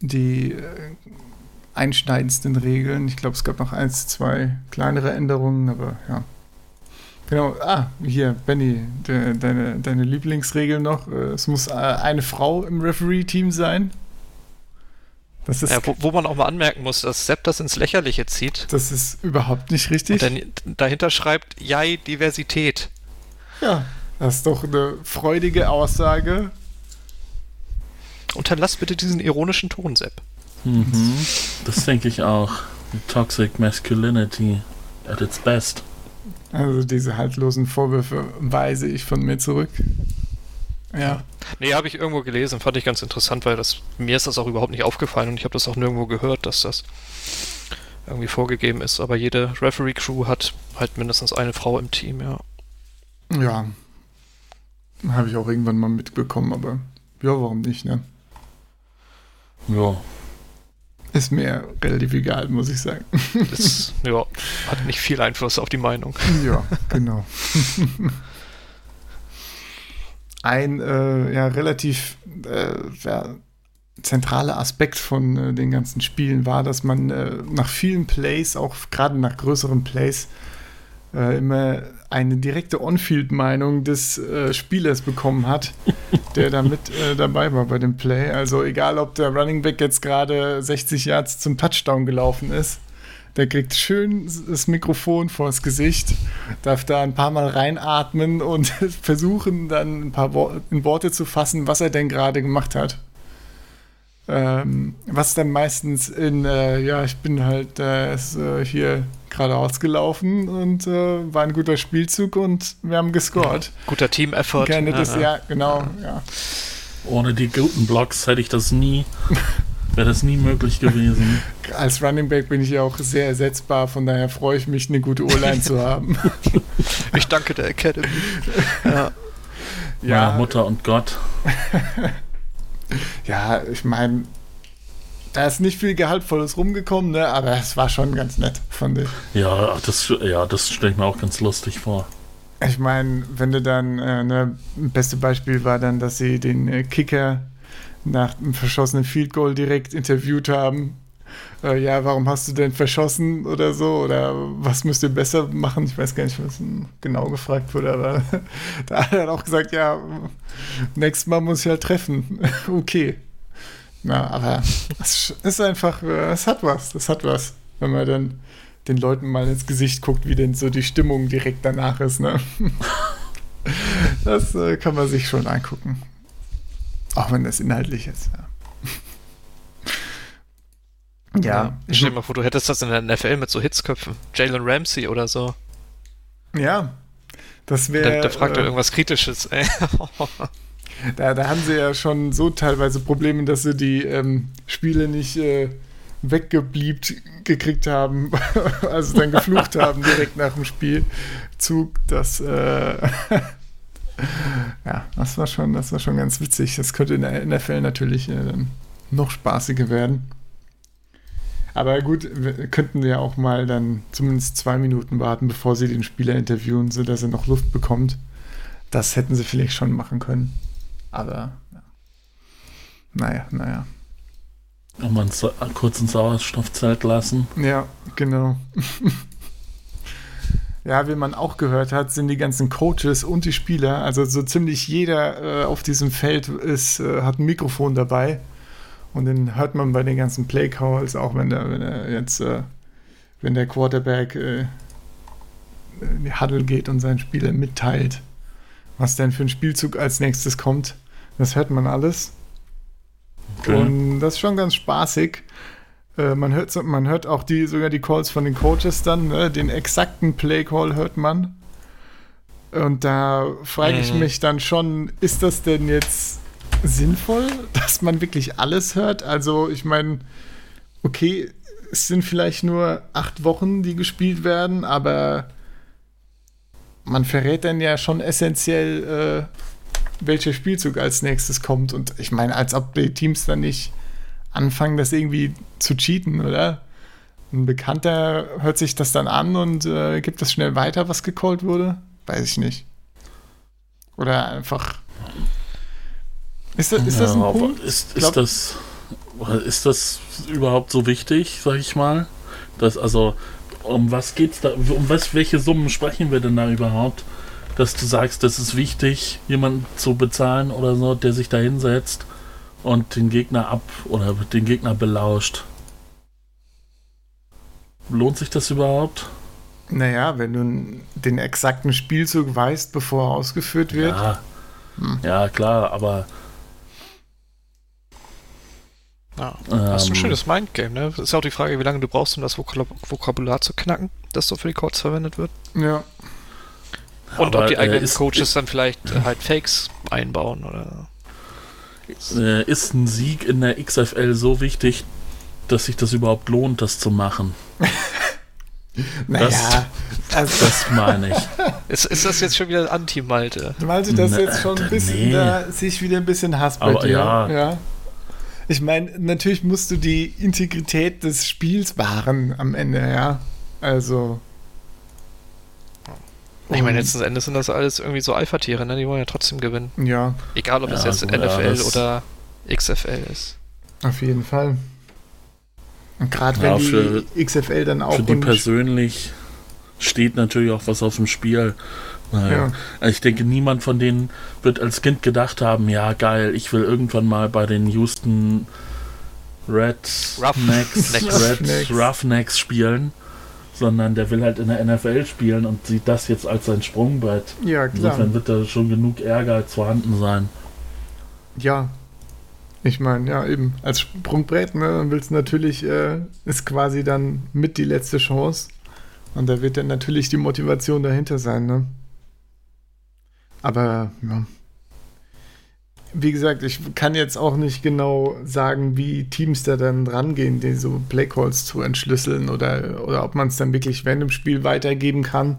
S1: die äh, einschneidendsten Regeln. Ich glaube, es gab noch eins, zwei kleinere Änderungen, aber ja. Genau, ah, hier, Benny, de, deine, deine Lieblingsregel noch. Äh, es muss äh, eine Frau im Referee-Team sein.
S2: Das ist ja, wo, wo, man auch mal anmerken muss, dass Sepp das ins Lächerliche zieht.
S1: Das ist überhaupt nicht richtig.
S2: Und dann dahinter schreibt, Jai, Diversität.
S1: Ja, das ist doch eine freudige Aussage.
S2: Unterlass bitte diesen ironischen Ton, Sepp.
S3: Mhm, das denke ich auch. Toxic Masculinity at its best.
S1: Also diese haltlosen Vorwürfe weise ich von mir zurück. Ja.
S2: Nee, habe ich irgendwo gelesen, fand ich ganz interessant, weil das mir ist das auch überhaupt nicht aufgefallen und ich habe das auch nirgendwo gehört, dass das irgendwie vorgegeben ist. Aber jede Referee-Crew hat halt mindestens eine Frau im Team, ja.
S1: Ja. Habe ich auch irgendwann mal mitbekommen, aber ja, warum nicht, ne?
S3: Ja.
S1: Ist mir relativ egal, muss ich sagen.
S2: Das, ja, hat nicht viel Einfluss auf die Meinung.
S1: Ja, genau. Ein äh, ja, relativ äh, ja, zentraler Aspekt von äh, den ganzen Spielen war, dass man äh, nach vielen Plays, auch gerade nach größeren Plays, äh, immer eine direkte On-Field-Meinung des äh, Spielers bekommen hat, der da mit äh, dabei war bei dem Play. Also egal, ob der Running Back jetzt gerade 60 Yards zum Touchdown gelaufen ist, der kriegt schön das Mikrofon vors Gesicht, darf da ein paar Mal reinatmen und versuchen dann ein paar Wo in Worte zu fassen, was er denn gerade gemacht hat. Ähm, was dann meistens in, äh, ja, ich bin halt äh, hier geradeaus gelaufen und äh, war ein guter Spielzug und wir haben gescored.
S2: Guter Team-Effort.
S1: Gerne das, ja, ja genau, ja.
S3: Ohne die guten Blocks hätte ich das nie, wäre das nie möglich gewesen.
S1: Als Running Back bin ich ja auch sehr ersetzbar, von daher freue ich mich, eine gute O-Line zu haben.
S2: Ich danke der Academy. Ja.
S3: ja. Mutter und Gott.
S1: ja, ich meine, da ist nicht viel Gehaltvolles rumgekommen, ne? aber es war schon ganz nett, fand ich.
S3: Ja, das, ja, das stelle ich mir auch ganz lustig vor.
S1: Ich meine, wenn du dann, äh, ne, beste Beispiel war dann, dass sie den äh, Kicker nach dem verschossenen Field Goal direkt interviewt haben. Äh, ja, warum hast du denn verschossen oder so? Oder was müsst ihr besser machen? Ich weiß gar nicht, was genau gefragt wurde, aber da hat er auch gesagt, ja, nächstes Mal muss ich halt treffen. okay. Na, aber es ist einfach, äh, es hat was, es hat was, wenn man dann den Leuten mal ins Gesicht guckt, wie denn so die Stimmung direkt danach ist, ne? Das äh, kann man sich schon angucken. Auch wenn das inhaltlich ist, ja.
S2: Ja. ja. Stell dir mal vor, du hättest das in der NFL mit so Hitzköpfen. Jalen Ramsey oder so.
S1: Ja. Das wäre.
S2: Da, da fragt äh, er irgendwas Kritisches, ey.
S1: Da, da haben sie ja schon so teilweise Probleme, dass sie die ähm, Spiele nicht äh, weggebliebt gekriegt haben, also dann geflucht haben direkt nach dem Spielzug. Das, äh, ja, das war schon, das war schon ganz witzig. Das könnte in der NFL natürlich äh, noch spaßiger werden. Aber gut, wir könnten ja auch mal dann zumindest zwei Minuten warten, bevor sie den Spieler interviewen, sodass er noch Luft bekommt. Das hätten sie vielleicht schon machen können. Aber ja. naja, naja.
S3: Und man so, kurz ein Sauerstoffzelt lassen.
S1: Ja, genau. ja, wie man auch gehört hat, sind die ganzen Coaches und die Spieler, also so ziemlich jeder äh, auf diesem Feld ist, äh, hat ein Mikrofon dabei. Und den hört man bei den ganzen Playcalls, auch wenn der, wenn er jetzt, äh, wenn der Quarterback äh, in die Huddle geht und seinen Spieler mitteilt was denn für ein Spielzug als nächstes kommt. Das hört man alles. Okay. Und das ist schon ganz spaßig. Äh, man, hört, man hört auch die, sogar die Calls von den Coaches dann. Ne? Den exakten Play-Call hört man. Und da frage ich mhm. mich dann schon, ist das denn jetzt sinnvoll, dass man wirklich alles hört? Also, ich meine, okay, es sind vielleicht nur acht Wochen, die gespielt werden, aber man verrät dann ja schon essentiell, äh, welcher Spielzug als nächstes kommt. Und ich meine, als ob die Teams dann nicht anfangen, das irgendwie zu cheaten, oder? Ein Bekannter hört sich das dann an und äh, gibt das schnell weiter, was gecallt wurde? Weiß ich nicht. Oder einfach. Ist das, ist das ein Punkt?
S3: Ist, ist, das, ist das überhaupt so wichtig, sag ich mal? Das, also, um was geht's da? Um was, welche Summen sprechen wir denn da überhaupt? Dass du sagst, das ist wichtig, jemanden zu bezahlen oder so, der sich da hinsetzt und den Gegner ab oder den Gegner belauscht. Lohnt sich das überhaupt?
S1: Naja, wenn du den exakten Spielzug weißt, bevor er ausgeführt wird.
S3: Ja, hm. ja klar, aber.
S2: Ja, das ist ein ähm, schönes Mindgame, ne? Das ist ja auch die Frage, wie lange du brauchst, um das Vokabular zu knacken, das so für die Codes verwendet wird.
S1: Ja.
S2: Und aber, ob die äh, eigenen äh, Coaches dann vielleicht äh, halt Fakes einbauen oder.
S3: Äh, ist ein Sieg in der XFL so wichtig, dass sich das überhaupt lohnt, das zu machen?
S1: naja,
S3: das, also, das meine ich.
S2: Ist, ist das jetzt schon wieder Anti-Malte?
S1: Malte, das Na, jetzt schon ein bisschen, nee. da sich wieder ein bisschen Hass bei Aber dir. Ja. ja. Ich meine, natürlich musst du die Integrität des Spiels wahren am Ende, ja. Also.
S2: Ich meine, letzten Endes sind das alles irgendwie so Alpha-Tiere, ne? Die wollen ja trotzdem gewinnen.
S1: Ja.
S2: Egal, ob ja, es jetzt gut, NFL ja, oder XFL ist.
S1: Auf jeden Fall. Und gerade wenn ja, für, die XFL dann auch.
S3: Für die persönlich steht natürlich auch was auf dem Spiel. Ja. Ich denke, niemand von denen wird als Kind gedacht haben, ja geil, ich will irgendwann mal bei den Houston Reds
S2: Roughnecks,
S3: Red Roughnecks spielen sondern der will halt in der NFL spielen und sieht das jetzt als sein Sprungbrett.
S1: Ja, klar.
S3: Insofern wird da schon genug Ehrgeiz vorhanden sein.
S1: Ja. Ich meine, ja, eben als Sprungbrett, ne, dann willst du natürlich, äh, ist quasi dann mit die letzte Chance. Und da wird dann natürlich die Motivation dahinter sein, ne? Aber, ja, wie gesagt, ich kann jetzt auch nicht genau sagen, wie Teams da dann rangehen, die so Playcalls zu entschlüsseln oder, oder ob man es dann wirklich während dem Spiel weitergeben kann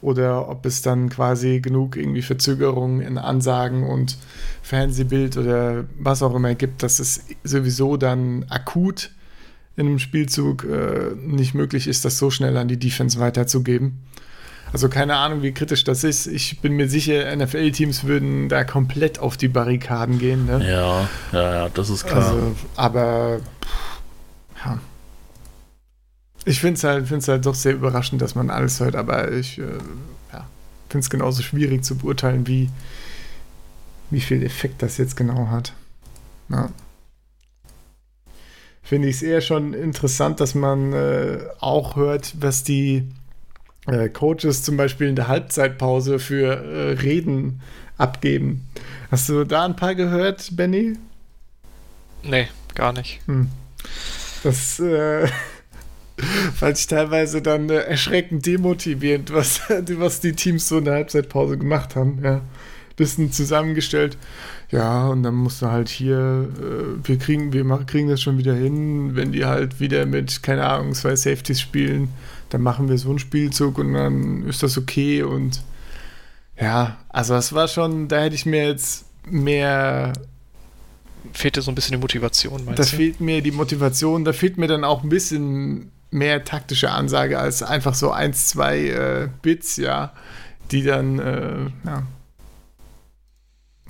S1: oder ob es dann quasi genug irgendwie Verzögerungen in Ansagen und Fernsehbild oder was auch immer gibt, dass es sowieso dann akut in einem Spielzug äh, nicht möglich ist, das so schnell an die Defense weiterzugeben. Also keine Ahnung, wie kritisch das ist. Ich bin mir sicher, NFL-Teams würden da komplett auf die Barrikaden gehen. Ne?
S3: Ja, ja, ja, das ist klar. Also,
S1: aber ja. Ich finde es halt, find's halt doch sehr überraschend, dass man alles hört, aber ich äh, ja, finde es genauso schwierig zu beurteilen, wie, wie viel Effekt das jetzt genau hat. Ja. Finde ich es eher schon interessant, dass man äh, auch hört, was die äh, Coaches zum Beispiel in der Halbzeitpause für äh, Reden abgeben. Hast du da ein paar gehört, Benny?
S2: Nee, gar nicht.
S1: Hm. Das äh, fand ich teilweise dann äh, erschreckend demotivierend, was, was die Teams so in der Halbzeitpause gemacht haben. Ja. Bisschen zusammengestellt. Ja, und dann musst du halt hier, äh, wir kriegen, wir machen, kriegen das schon wieder hin, wenn die halt wieder mit, keine Ahnung, zwei Safeties spielen dann machen wir so einen Spielzug und dann ist das okay und ja, also das war schon, da hätte ich mir jetzt mehr
S2: fehlte so ein bisschen die Motivation,
S1: meinst Da du? fehlt mir die Motivation, da fehlt mir dann auch ein bisschen mehr taktische Ansage als einfach so eins, zwei äh, Bits, ja, die dann äh, ja,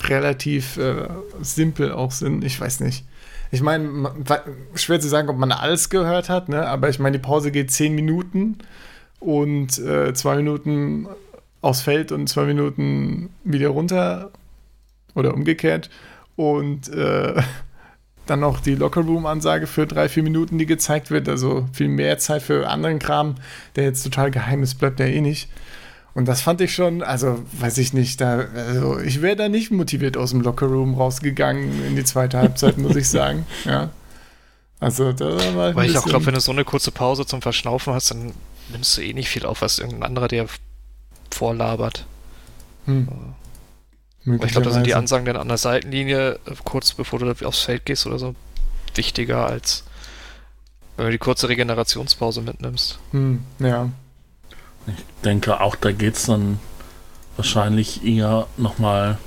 S1: relativ äh, simpel auch sind. Ich weiß nicht ich meine, schwer zu sagen, ob man alles gehört hat, ne? aber ich meine, die Pause geht zehn Minuten und äh, zwei Minuten aufs Feld und zwei Minuten wieder runter oder umgekehrt und äh, dann noch die Lockerroom-Ansage für drei, vier Minuten, die gezeigt wird, also viel mehr Zeit für anderen Kram, der jetzt total geheim ist, bleibt ja eh nicht. Und das fand ich schon, also weiß ich nicht, da, also ich wäre da nicht motiviert aus dem Lockerroom rausgegangen in die zweite Halbzeit, muss ich sagen. Ja. Also da
S2: war ich Weil ich auch glaube, wenn du so eine kurze Pause zum Verschnaufen hast, dann nimmst du eh nicht viel auf, was irgendein anderer dir vorlabert. Hm. ich glaube, da sind die Ansagen dann an der Seitenlinie, kurz bevor du aufs Feld gehst oder so, wichtiger als wenn du die kurze Regenerationspause mitnimmst.
S1: Hm, ja.
S3: Ich denke auch, da geht es dann wahrscheinlich eher nochmal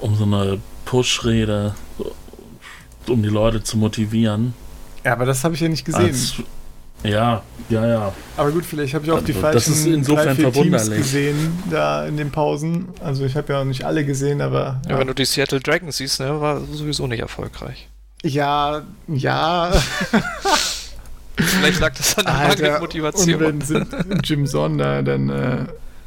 S3: um so eine Ja, ja, ja.
S1: Aber gut, vielleicht habe ich auch die
S3: Also,
S1: falschen
S3: das ist insofern
S1: drei, vier Teams
S3: verwunderlich.
S1: gesehen da in den Pausen. Also ich habe ja auch nicht alle gesehen, aber
S2: Ja. wenn du die Seattle Dragons siehst, ne, war sowieso nicht erfolgreich.
S1: ja, ja.
S2: Vielleicht lag das an der mangelnden
S1: Und
S2: Motivation.
S1: wenn sind Jim Sonder dann äh,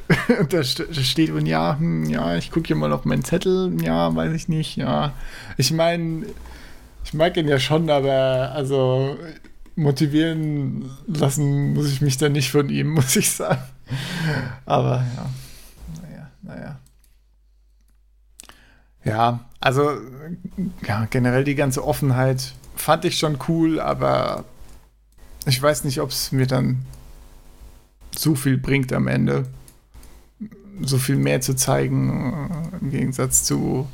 S1: da st- da steht und ja, hm, ja, ich gucke hier mal auf meinen Zettel, ja, weiß ich nicht, ja. Ich meine, ich mag ihn ja schon, aber also motivieren lassen muss ich mich da nicht von ihm, muss ich sagen. Aber ja, naja, naja. Ja, also ja, generell die ganze Offenheit fand ich schon cool, aber ich weiß nicht, ob es mir dann so viel bringt am Ende. So viel mehr zu zeigen, äh, im Gegensatz zu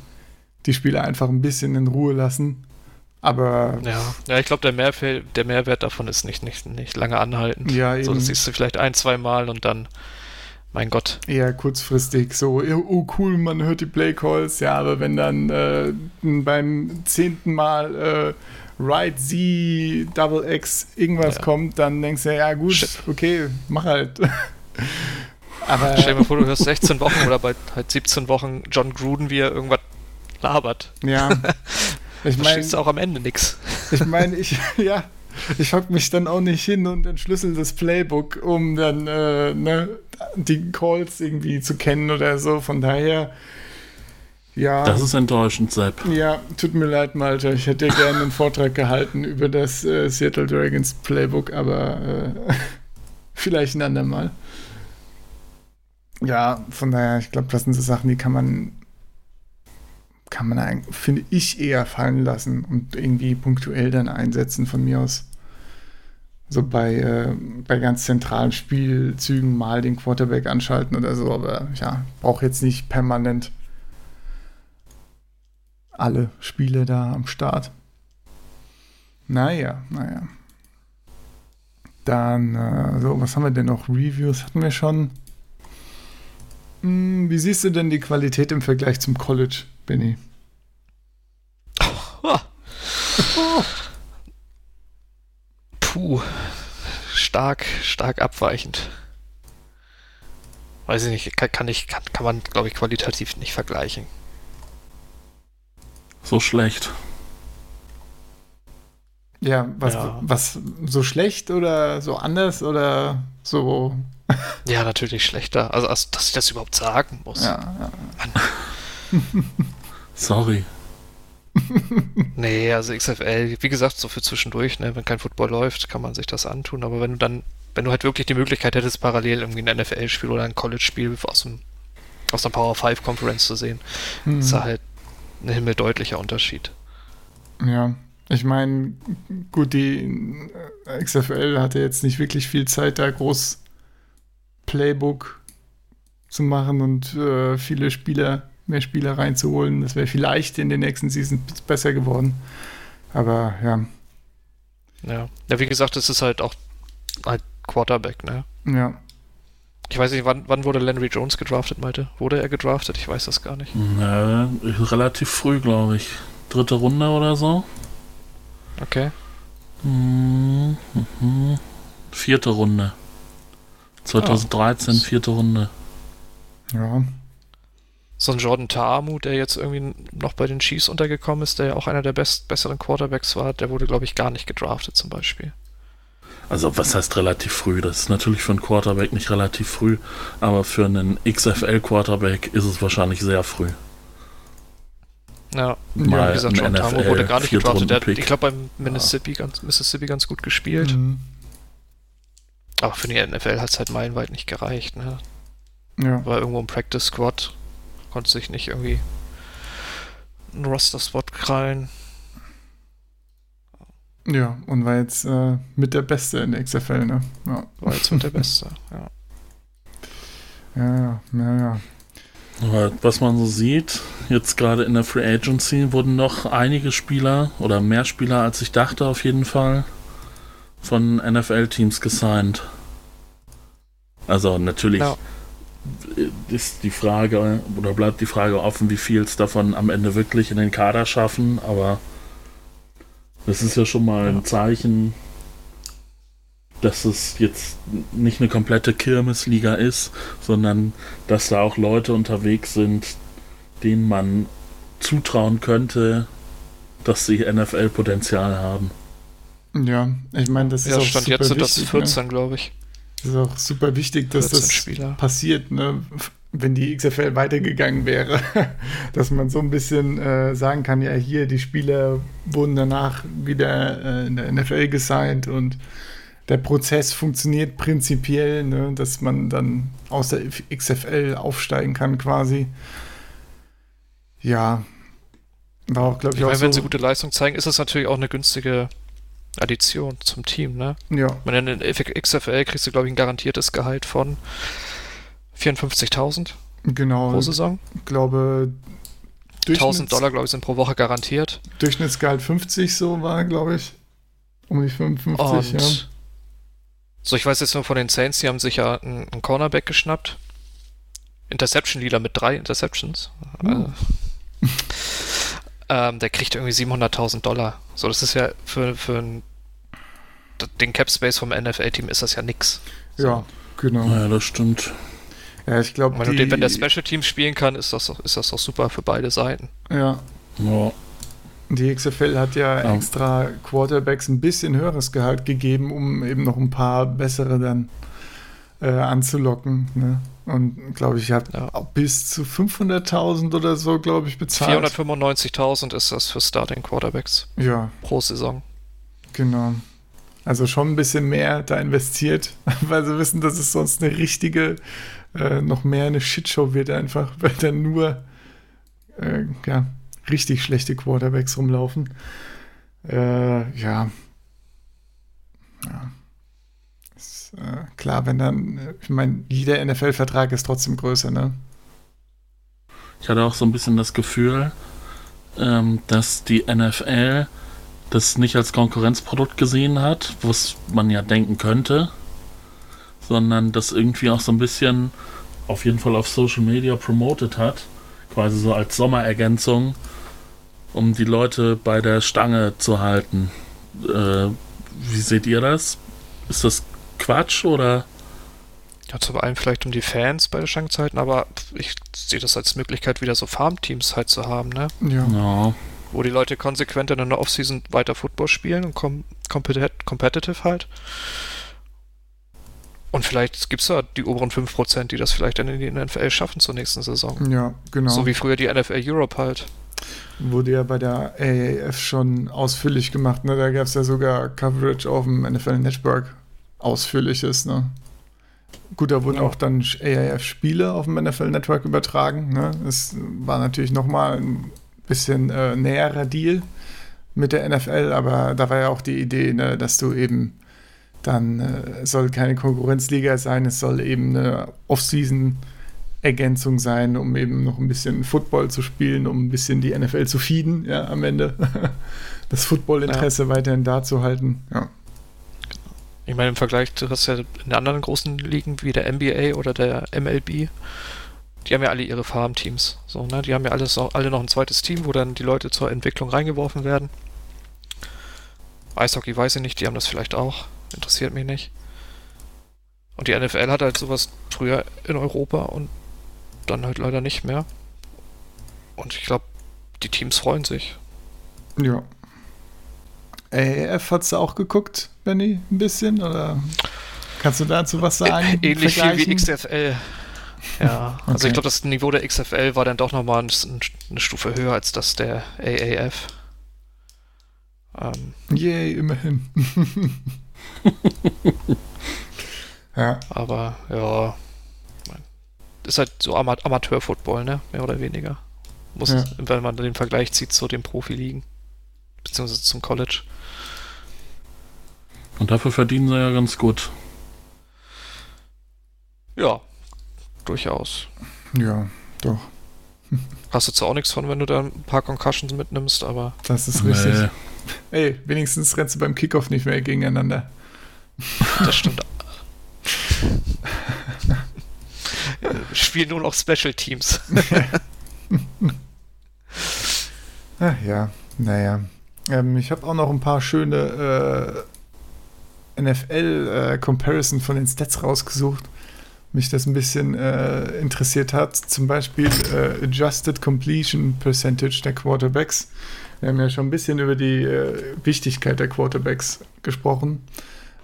S1: die Spieler einfach ein bisschen in Ruhe lassen. Aber
S2: Ja, ja ich glaube, der, Mehrfe- der Mehrwert davon ist nicht, nicht, nicht lange anhaltend.
S1: Ja,
S2: so,
S1: eben.
S2: das siehst du vielleicht ein, zwei Mal und dann, mein Gott.
S1: eher kurzfristig so, ja, oh cool, man hört die Play Calls, ja, aber wenn dann äh, beim zehnten Mal äh, Right Z Double X irgendwas
S2: Ja.
S1: kommt, dann denkst du, ja gut, okay, mach halt. aber
S2: Stell dir mal vor, du hörst 16 Wochen oder bei halt 17 Wochen John Gruden, wie er irgendwas labert.
S1: ja, ich
S2: Du
S1: meine,
S2: verstehst auch am Ende nix.
S1: Ich meine, ich, ja, ich hock mich dann auch nicht hin und entschlüssel das Playbook, um dann äh, ne, die Calls irgendwie zu kennen oder so. Von daher, ja.
S3: Das ist enttäuschend, Sepp.
S1: ja, tut mir leid, Malte. Ich hätte gerne einen Vortrag gehalten über das äh, Seattle Dragons Playbook, aber äh, vielleicht ein andermal. Ja, von daher, ich glaube, das sind so Sachen, die kann man, kann man eigentlich, finde ich, eher fallen lassen und irgendwie punktuell dann einsetzen von mir aus. So bei, äh, bei ganz zentralen Spielzügen mal den Quarterback anschalten oder so, aber ja, brauche jetzt nicht permanent alle Spiele da am Start. Naja, naja. Dann, äh, so, was haben wir denn noch? Reviews hatten wir schon. Hm, wie siehst du denn die Qualität im Vergleich zum College, Benny?
S2: Puh. Stark, stark abweichend. Weiß ich nicht, kann, kann, ich, kann, kann man, glaube ich, qualitativ nicht vergleichen.
S3: So schlecht.
S1: Ja, was,
S2: Ja.
S1: was so schlecht oder so anders oder so.
S2: Ja, natürlich schlechter. Also, als, dass ich das überhaupt sagen muss.
S1: Ja, ja.
S3: Sorry.
S2: Nee, also XFL, wie gesagt, so für zwischendurch, ne, wenn kein Football läuft, kann man sich das antun. Aber wenn du dann, wenn du halt wirklich die Möglichkeit hättest, parallel irgendwie ein NFL-Spiel oder ein College-Spiel aus dem aus der Power 5 Conference zu sehen,
S1: Hm.
S2: ist halt himmeldeutlicher Unterschied.
S1: Ja, ich meine, gut, die äh, XFL hatte jetzt nicht wirklich viel Zeit, da groß Playbook zu machen und äh, viele Spieler, mehr Spieler reinzuholen. Das wäre vielleicht in den nächsten Seasons besser geworden. Aber ja,
S2: Ja. Ja, wie gesagt, es ist halt auch halt Quarterback, ne?
S1: ja.
S2: Ich weiß nicht, wann, wann wurde Landry Jones gedraftet, Malte? Wurde er gedraftet? Ich weiß das gar nicht.
S3: Na, relativ früh, glaube ich. Dritte Runde oder so.
S2: Okay.
S3: Mhm, mhm. Vierte Runde. 2013,
S2: Ja.
S3: vierte Runde.
S1: Ja,
S2: So ein Jordan Ta'amu, der jetzt irgendwie noch bei den Chiefs untergekommen ist, der ja auch einer der best, besseren Quarterbacks war, der wurde, glaube ich, gar nicht gedraftet zum Beispiel.
S3: Also was heißt relativ früh? Das ist natürlich für einen Quarterback nicht relativ früh, aber für einen XFL-Quarterback ist es wahrscheinlich sehr früh.
S2: Ja,
S3: Mal
S2: wie gesagt, John Ta'amu wurde gar nicht gedraftet. Der hat, ich glaube, beim Mississippi ganz, Mississippi ganz gut gespielt.
S1: Mhm.
S2: Aber für die NFL hat es halt meilenweit nicht gereicht. Ne?
S1: ja.
S2: War irgendwo im Practice Squad, konnte sich nicht irgendwie einen Roster-Spot krallen.
S1: Ja, und war jetzt äh, mit der Beste in der XFL, ne? Ja,
S2: War jetzt mit der Beste. Ja.
S1: ja, ja, ja.
S3: Aber was man so sieht, jetzt gerade in der Free Agency wurden noch einige Spieler oder mehr Spieler als ich dachte auf jeden Fall von NFL-Teams gesigned. Also natürlich
S2: Ja.
S3: ist die Frage oder bleibt die Frage offen, wie viel es davon am Ende wirklich in den Kader schaffen, aber das ist ja schon mal
S2: Ja.
S3: ein Zeichen, dass es jetzt nicht eine komplette Kirmesliga ist, sondern dass da auch Leute unterwegs sind, denen man zutrauen könnte, dass sie NFL-Potenzial haben.
S1: Ja, ich meine, das ist ja, auch
S2: stand
S1: super
S2: jetzt
S1: sind
S2: das 14, ne? glaube ich.
S1: Das ist auch super wichtig, dass das Spieler. passiert, ne? Wenn die XFL weitergegangen wäre, dass man so ein bisschen äh, sagen kann, ja hier, die Spieler wurden danach wieder äh, in der NFL gesigned und der Prozess funktioniert prinzipiell, ne, dass man dann aus der XFL aufsteigen kann quasi. Ja,
S2: war auch, glaube ich, ich auch meine, so wenn sie gute Leistung zeigen, ist das natürlich auch eine günstige Addition zum Team, ne?
S1: Ja.
S2: Man in der XFL kriegst du, glaube ich, ein garantiertes Gehalt von 54.000
S1: genau,
S2: pro Saison.
S1: Ich glaube,
S2: 1000 Dollar, glaube ich, sind pro Woche garantiert.
S1: Durchschnittsgehalt 50 so war, glaube ich. Um die 55, Und ja.
S2: So, ich weiß jetzt nur von den Saints, die haben sich ja einen, einen Cornerback geschnappt. Interception-Leader mit drei Interceptions. Uh. Also, ähm, der kriegt irgendwie 700.000 Dollar. So, das ist ja für, für ein, den Cap Space vom NFL-Team ist das ja nix.
S1: So. Ja, genau.
S3: Ja, das stimmt.
S1: Ja, ich glaube,
S2: wenn, die... wenn der Special Team spielen kann, ist das doch, ist das doch super für beide Seiten.
S1: Ja. ja. Die XFL hat ja, ja, extra Quarterbacks ein bisschen höheres Gehalt gegeben, um eben noch ein paar bessere dann äh, anzulocken. Ne? Und glaube ich, hat ja. bis zu 500.000 oder so, glaube ich, bezahlt.
S2: 495.000 ist das für Starting Quarterbacks.
S1: Ja.
S2: Pro Saison.
S1: Genau. Also schon ein bisschen mehr da investiert, weil sie wissen, dass es sonst eine richtige, äh, noch mehr eine Shitshow wird einfach, weil dann nur äh, ja, richtig schlechte Quarterbacks rumlaufen. Äh, ja. Ja. Ist, äh, klar, wenn dann, äh, ich meine, jeder NFL-Vertrag ist trotzdem größer, ne?
S3: Ich hatte auch so ein bisschen das Gefühl, ähm, dass die NFL das nicht als Konkurrenzprodukt gesehen hat, was man ja denken könnte, sondern das irgendwie auch so ein bisschen auf jeden Fall auf Social Media promoted hat, quasi so als Sommerergänzung, um die Leute bei der Stange zu halten. Äh, wie seht ihr das? Ist das Quatsch oder?
S2: Ja, zum einen vielleicht um die Fans bei der Stange zu halten, aber ich sehe das als Möglichkeit, wieder so Farmteams halt zu haben, ne?
S1: Ja. ja
S2: wo die Leute konsequent in der Offseason weiter Football spielen und com competitive halt. Und vielleicht gibt es ja die oberen 5%, die das vielleicht dann in die NFL schaffen zur nächsten Saison.
S1: Ja, genau.
S2: So wie früher die NFL Europe halt.
S1: Wurde ja bei der AAF schon ausführlich gemacht, ne? Da gab es ja sogar Coverage auf dem NFL Network. Ausführliches, ne? Gut, da wurden ja. auch dann AAF-Spiele auf dem NFL Network übertragen. Ne? Es war natürlich nochmal ein bisschen äh, näherer Deal mit der NFL, aber da war ja auch die Idee, ne, dass du eben dann äh, soll keine Konkurrenzliga sein, es soll eben eine Off-Season Ergänzung sein, um eben noch ein bisschen Football zu spielen, um ein bisschen die NFL zu feeden, ja, am Ende. das Football-Interesse ja. weiterhin da zu halten, ja.
S2: Ich meine, im Vergleich, du hast ja in anderen großen Ligen wie der NBA oder der MLB, die haben ja alle ihre Farmteams. So, ne? Die haben ja alles alle noch ein zweites Team, wo dann die Leute zur Entwicklung reingeworfen werden. Eishockey weiß ich nicht, die haben das vielleicht auch. Interessiert mich nicht. Und die NFL hat halt sowas früher in Europa und dann halt leider nicht mehr. Und ich glaube, die Teams freuen sich.
S1: Ja. AAF hat's auch geguckt, Benny, ein bisschen? Oder kannst du dazu was sagen?
S2: Ähnlich viel wie XFL. Ja, also okay. ich glaube, das Niveau der XFL war dann doch nochmal eine Stufe höher als das der AAF.
S1: Ähm, Yay, immerhin.
S2: ja. Aber ja, ist halt so Ama Amateur-Football, ne? Mehr oder weniger. Muss, ja. wenn man den Vergleich zieht zu den Profiligen, beziehungsweise zum College.
S3: Und dafür verdienen sie ja ganz gut.
S2: Ja, durchaus.
S1: Ja, doch.
S2: Hast du zwar auch nichts von, wenn du da ein paar Concussions mitnimmst, aber.
S1: Das ist richtig. Nee. Ey, wenigstens rennst du beim Kickoff nicht mehr gegeneinander.
S2: Das stimmt. Spielen nur noch Special Teams.
S1: Ach ja, naja. Ähm, ich habe auch noch ein paar schöne äh, NFL-Comparison äh, von den Stats rausgesucht. Mich das ein bisschen äh, interessiert hat. Zum Beispiel äh, Adjusted Completion Percentage der Quarterbacks. Wir haben ja schon ein bisschen über die äh, Wichtigkeit der Quarterbacks gesprochen.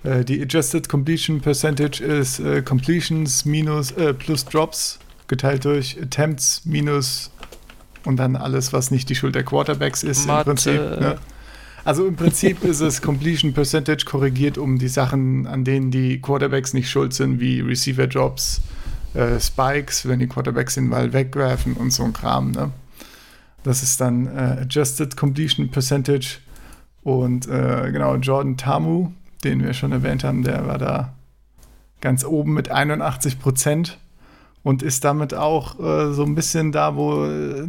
S1: Äh, die Adjusted Completion Percentage ist äh, Completions minus plus Drops geteilt durch Attempts minus und dann alles, was nicht die Schuld der Quarterbacks ist Mathe. im Prinzip. Ne? Also im Prinzip ist es Completion Percentage korrigiert um die Sachen, an denen die Quarterbacks nicht schuld sind, wie Receiver Drops, äh, Spikes, wenn die Quarterbacks den Ball wegwerfen und so ein Kram. Ne? Das ist dann äh, Adjusted Completion Percentage. Und äh, genau, Jordan Tamu, den wir schon erwähnt haben, der war da ganz oben mit 81 Prozent und ist damit auch äh, so ein bisschen da, wo äh,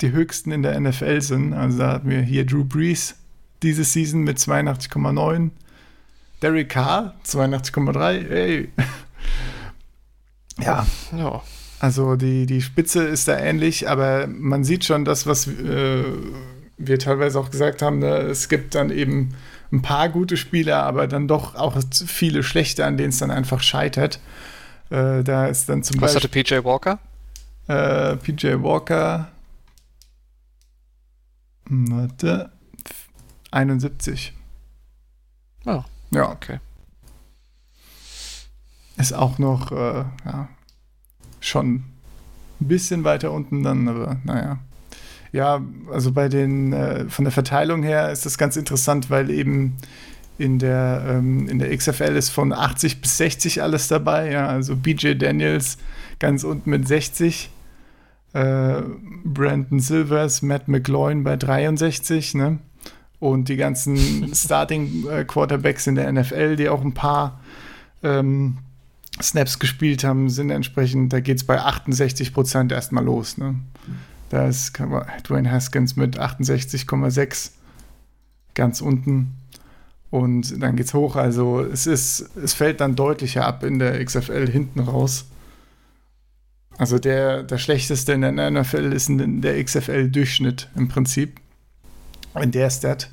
S1: die höchsten in der NFL sind. Also da hatten wir hier Drew Brees diese Season mit 82,9. Derek Carr 82,3. Hey. ja. ja. Also die, die Spitze ist da ähnlich, aber man sieht schon das, was äh, wir teilweise auch gesagt haben. Ne? Es gibt dann eben ein paar gute Spieler, aber dann doch auch viele schlechte, an denen es dann einfach scheitert. Äh, da ist dann zum
S2: was Beispiel. Was hatte PJ Walker?
S1: Äh, PJ Walker. Warte. 71.
S2: Oh. Ja. Okay.
S1: Ist auch noch, äh, ja, schon ein bisschen weiter unten dann, aber naja. Ja, also bei den, äh, von der Verteilung her ist das ganz interessant, weil eben in der, ähm, in der XFL ist von 80 bis 60 alles dabei. Ja, also BJ Daniels ganz unten mit 60. Äh, Brandon Silvers, Matt McLaurin bei 63, ne? und die ganzen Starting äh, Quarterbacks in der NFL, die auch ein paar ähm, Snaps gespielt haben, sind entsprechend, da geht es bei 68 Prozent erstmal los. Ne? Da ist Dwayne Haskins mit 68,6 ganz unten. Und dann geht's hoch. Also es ist, es fällt dann deutlicher ab in der XFL hinten raus. Also der, der schlechteste in der NFL ist in der XFL-Durchschnitt im Prinzip in der Stat.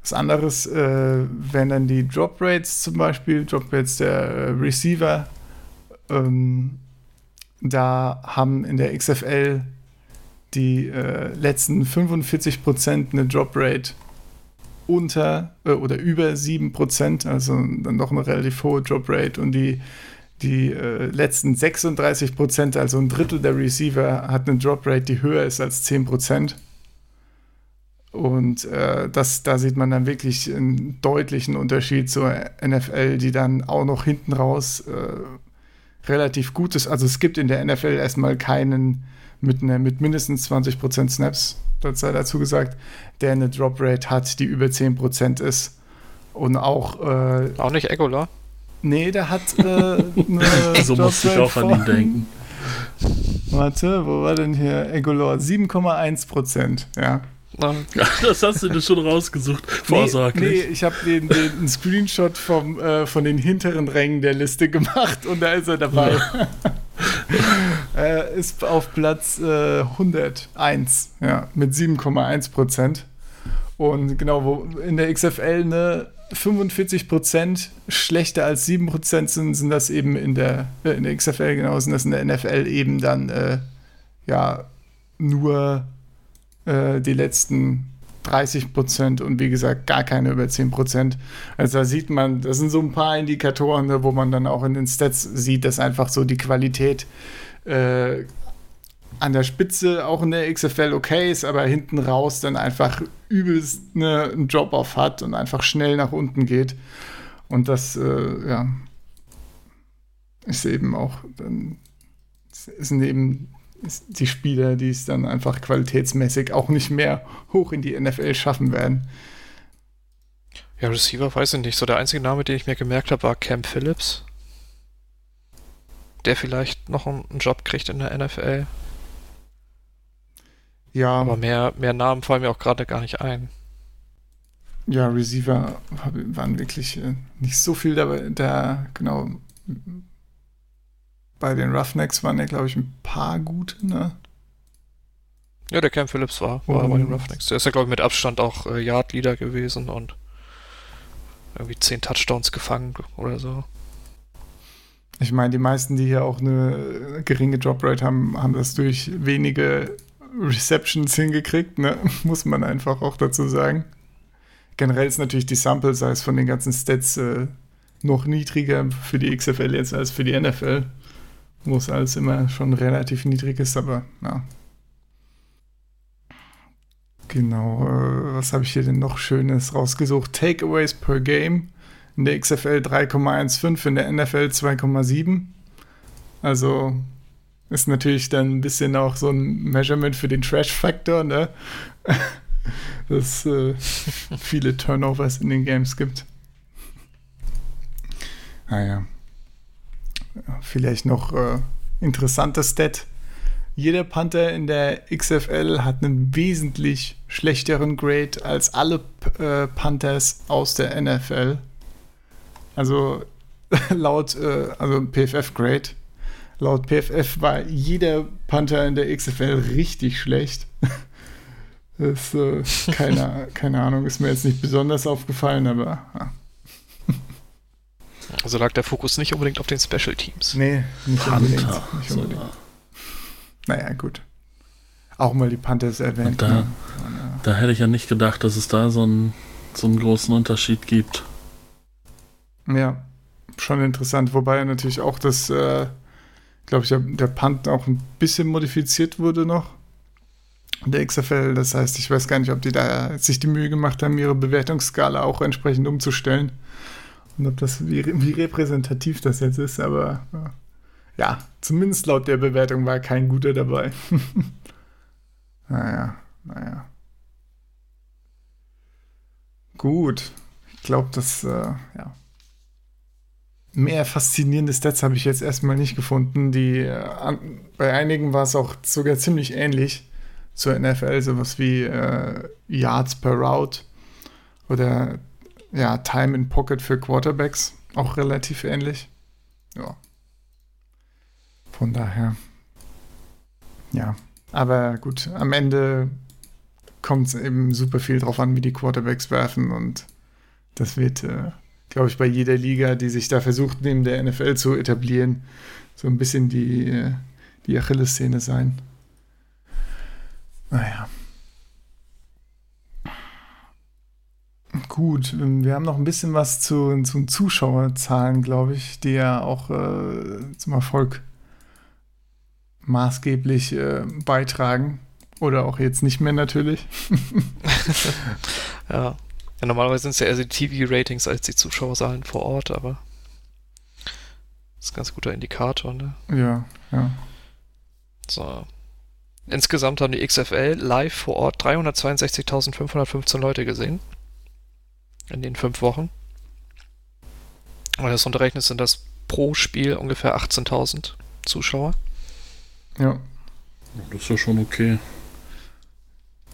S1: Was anderes äh, wären dann die Drop Rates zum Beispiel, Drop Rates der äh, Receiver. Ähm, da haben in der XFL die äh, letzten 45% eine Drop Rate unter äh, oder über 7%, also dann doch eine relativ hohe Drop Rate und die die äh, letzten 36% also ein Drittel der Receiver, hat eine Drop Rate, die höher ist als 10% und äh, das, da sieht man dann wirklich einen deutlichen Unterschied zur NFL, die dann auch noch hinten raus äh, relativ gut ist. Also es gibt in der NFL erstmal keinen mit, ne, mit mindestens 20% Snaps, das sei dazu gesagt, der eine Drop Rate hat, die über 10% ist. Und auch. Äh,
S2: auch nicht Egola?
S1: Nee, der hat äh, eine.
S3: so musste ich auch an ihn denken.
S1: Warte, wo war denn hier Egolor? 7,1% ja.
S3: Das hast du dir schon rausgesucht,
S1: vorsorglich. Nee, nee ich habe den, den Screenshot vom, äh, von den hinteren Rängen der Liste gemacht und da ist er dabei. Ja. er ist auf Platz äh, 101, ja, mit 7,1 Prozent. Und genau, wo in der XFL ne, 45 Prozent schlechter als 7 Prozent sind, sind das eben in der, äh, in der XFL, genau, sind das in der NFL eben dann, äh, ja, nur äh, die letzten 30 Prozent und wie gesagt gar keine über 10 Prozent. Also da sieht man, das sind so ein paar Indikatoren, ne, wo man dann auch in den Stats sieht, dass einfach so die Qualität äh, an der Spitze auch in der XFL okay ist, aber hinten raus dann einfach übelst ne, einen Drop-off hat und einfach schnell nach unten geht. Und das, äh, ja, ist eben auch, dann sind eben die Spieler, die es dann einfach qualitätsmäßig auch nicht mehr hoch in die NFL schaffen werden.
S2: Ja, Receiver weiß ich nicht. So der einzige Name, den ich mir gemerkt habe, war Cam Phillips. Der vielleicht noch einen Job kriegt in der NFL. Ja. Aber mehr, mehr Namen fallen mir auch gerade gar nicht ein.
S1: Ja, Receiver waren wirklich äh, nicht so viel dabei. Da, genau, bei den Roughnecks waren ja, glaube ich, ein paar gute, ne?
S2: Ja, der Cam Phillips war, war bei den Roughnecks. Der ist ja, glaube ich, mit Abstand auch äh, Yard-Leader gewesen und irgendwie 10 Touchdowns gefangen oder so.
S1: Ich meine, die meisten, die hier auch eine geringe Droprate haben, haben das durch wenige Receptions hingekriegt, ne? muss man einfach auch dazu sagen. Generell ist natürlich die Sample Size von den ganzen Stats äh, noch niedriger für die XFL jetzt als für die NFL, wo es alles immer schon relativ niedrig ist, aber ja. Genau, äh, was habe ich hier denn noch Schönes rausgesucht? Takeaways per Game. In der XFL 3,15, in der NFL 2,7. Also ist natürlich dann ein bisschen auch so ein Measurement für den Trash-Faktor, ne? Dass äh, viele Turnovers in den Games gibt. Naja. Vielleicht noch äh, interessanter Stat. Jeder Panther in der XFL hat einen wesentlich schlechteren Grade als alle äh, Panthers aus der NFL. Also laut, äh, also PFF-Grade. Laut PFF war jeder Panther in der XFL richtig schlecht. Das, äh, keine, keine Ahnung, ist mir jetzt nicht besonders aufgefallen, aber. Ja.
S2: Also lag der Fokus nicht unbedingt auf den Special Teams.
S1: Nee, nicht Panther. unbedingt. Nicht unbedingt. So. Naja, gut. Auch mal die Panthers erwähnt.
S3: Da, ne? da, hätte ich ja nicht gedacht, dass es da so einen, so einen großen Unterschied gibt.
S1: Ja, schon interessant. Wobei natürlich auch das, äh, glaube ich, der, der Punt auch ein bisschen modifiziert wurde noch. Der XFL, das heißt, ich weiß gar nicht, ob die da sich die Mühe gemacht haben, ihre Bewertungsskala auch entsprechend umzustellen. Und ob das, wie, wie repräsentativ das jetzt ist, aber ja, zumindest laut der Bewertung war kein guter dabei. naja, naja. Gut. Ich glaube, das, äh, ja. Mehr faszinierende Stats habe ich jetzt erstmal nicht gefunden. Die, äh, an, bei einigen war es auch sogar ziemlich ähnlich zur NFL, sowas wie äh, Yards per Route oder ja, Time in Pocket für Quarterbacks, auch relativ ähnlich. Ja. Von daher. Ja. Aber gut, am Ende kommt es eben super viel drauf an, wie die Quarterbacks werfen und das wird, äh, glaube ich, bei jeder Liga, die sich da versucht, neben der NFL zu etablieren, so ein bisschen die, äh, die Achillessehne sein. Naja. Gut, ähm, wir haben noch ein bisschen was zu, zu Zuschauerzahlen, glaube ich, die ja auch äh, zum Erfolg maßgeblich äh, beitragen. Oder auch jetzt nicht mehr natürlich.
S2: ja. ja. normalerweise sind es ja eher die TV-Ratings als die Zuschauerzahlen vor Ort, aber das ist ein ganz guter Indikator, ne?
S1: Ja, ja.
S2: So. Insgesamt haben die XFL live vor Ort 362.515 Leute gesehen in den fünf Wochen. Und das unterrechnet sind das pro Spiel ungefähr 18.000 Zuschauer.
S1: Ja.
S3: Das ist ja schon okay.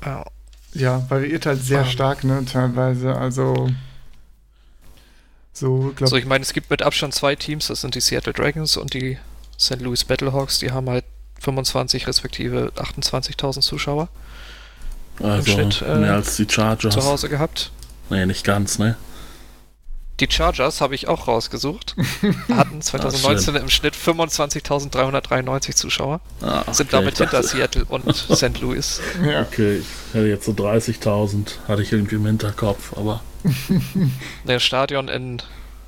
S1: Ja, ja variiert halt sehr um, stark, ne, teilweise. Also. So,
S2: glaub, so, ich meine, es gibt mit Abstand zwei Teams, das sind die Seattle Dragons und die St. Louis Battlehawks, die haben halt 25 respektive 28.000 Zuschauer.
S3: Also Schnitt, äh, mehr als die Chargers.
S2: Zu Hause gehabt.
S3: Nee, nicht ganz, ne?
S2: Die Chargers habe ich auch rausgesucht. Hatten 2019 Ach, im Schnitt 25.393 Zuschauer. Ah, okay, sind damit hinter Seattle und St. Louis.
S3: Ja. Okay, ich hätte jetzt so 30.000, hatte ich irgendwie im Hinterkopf, aber.
S2: Der Stadion in,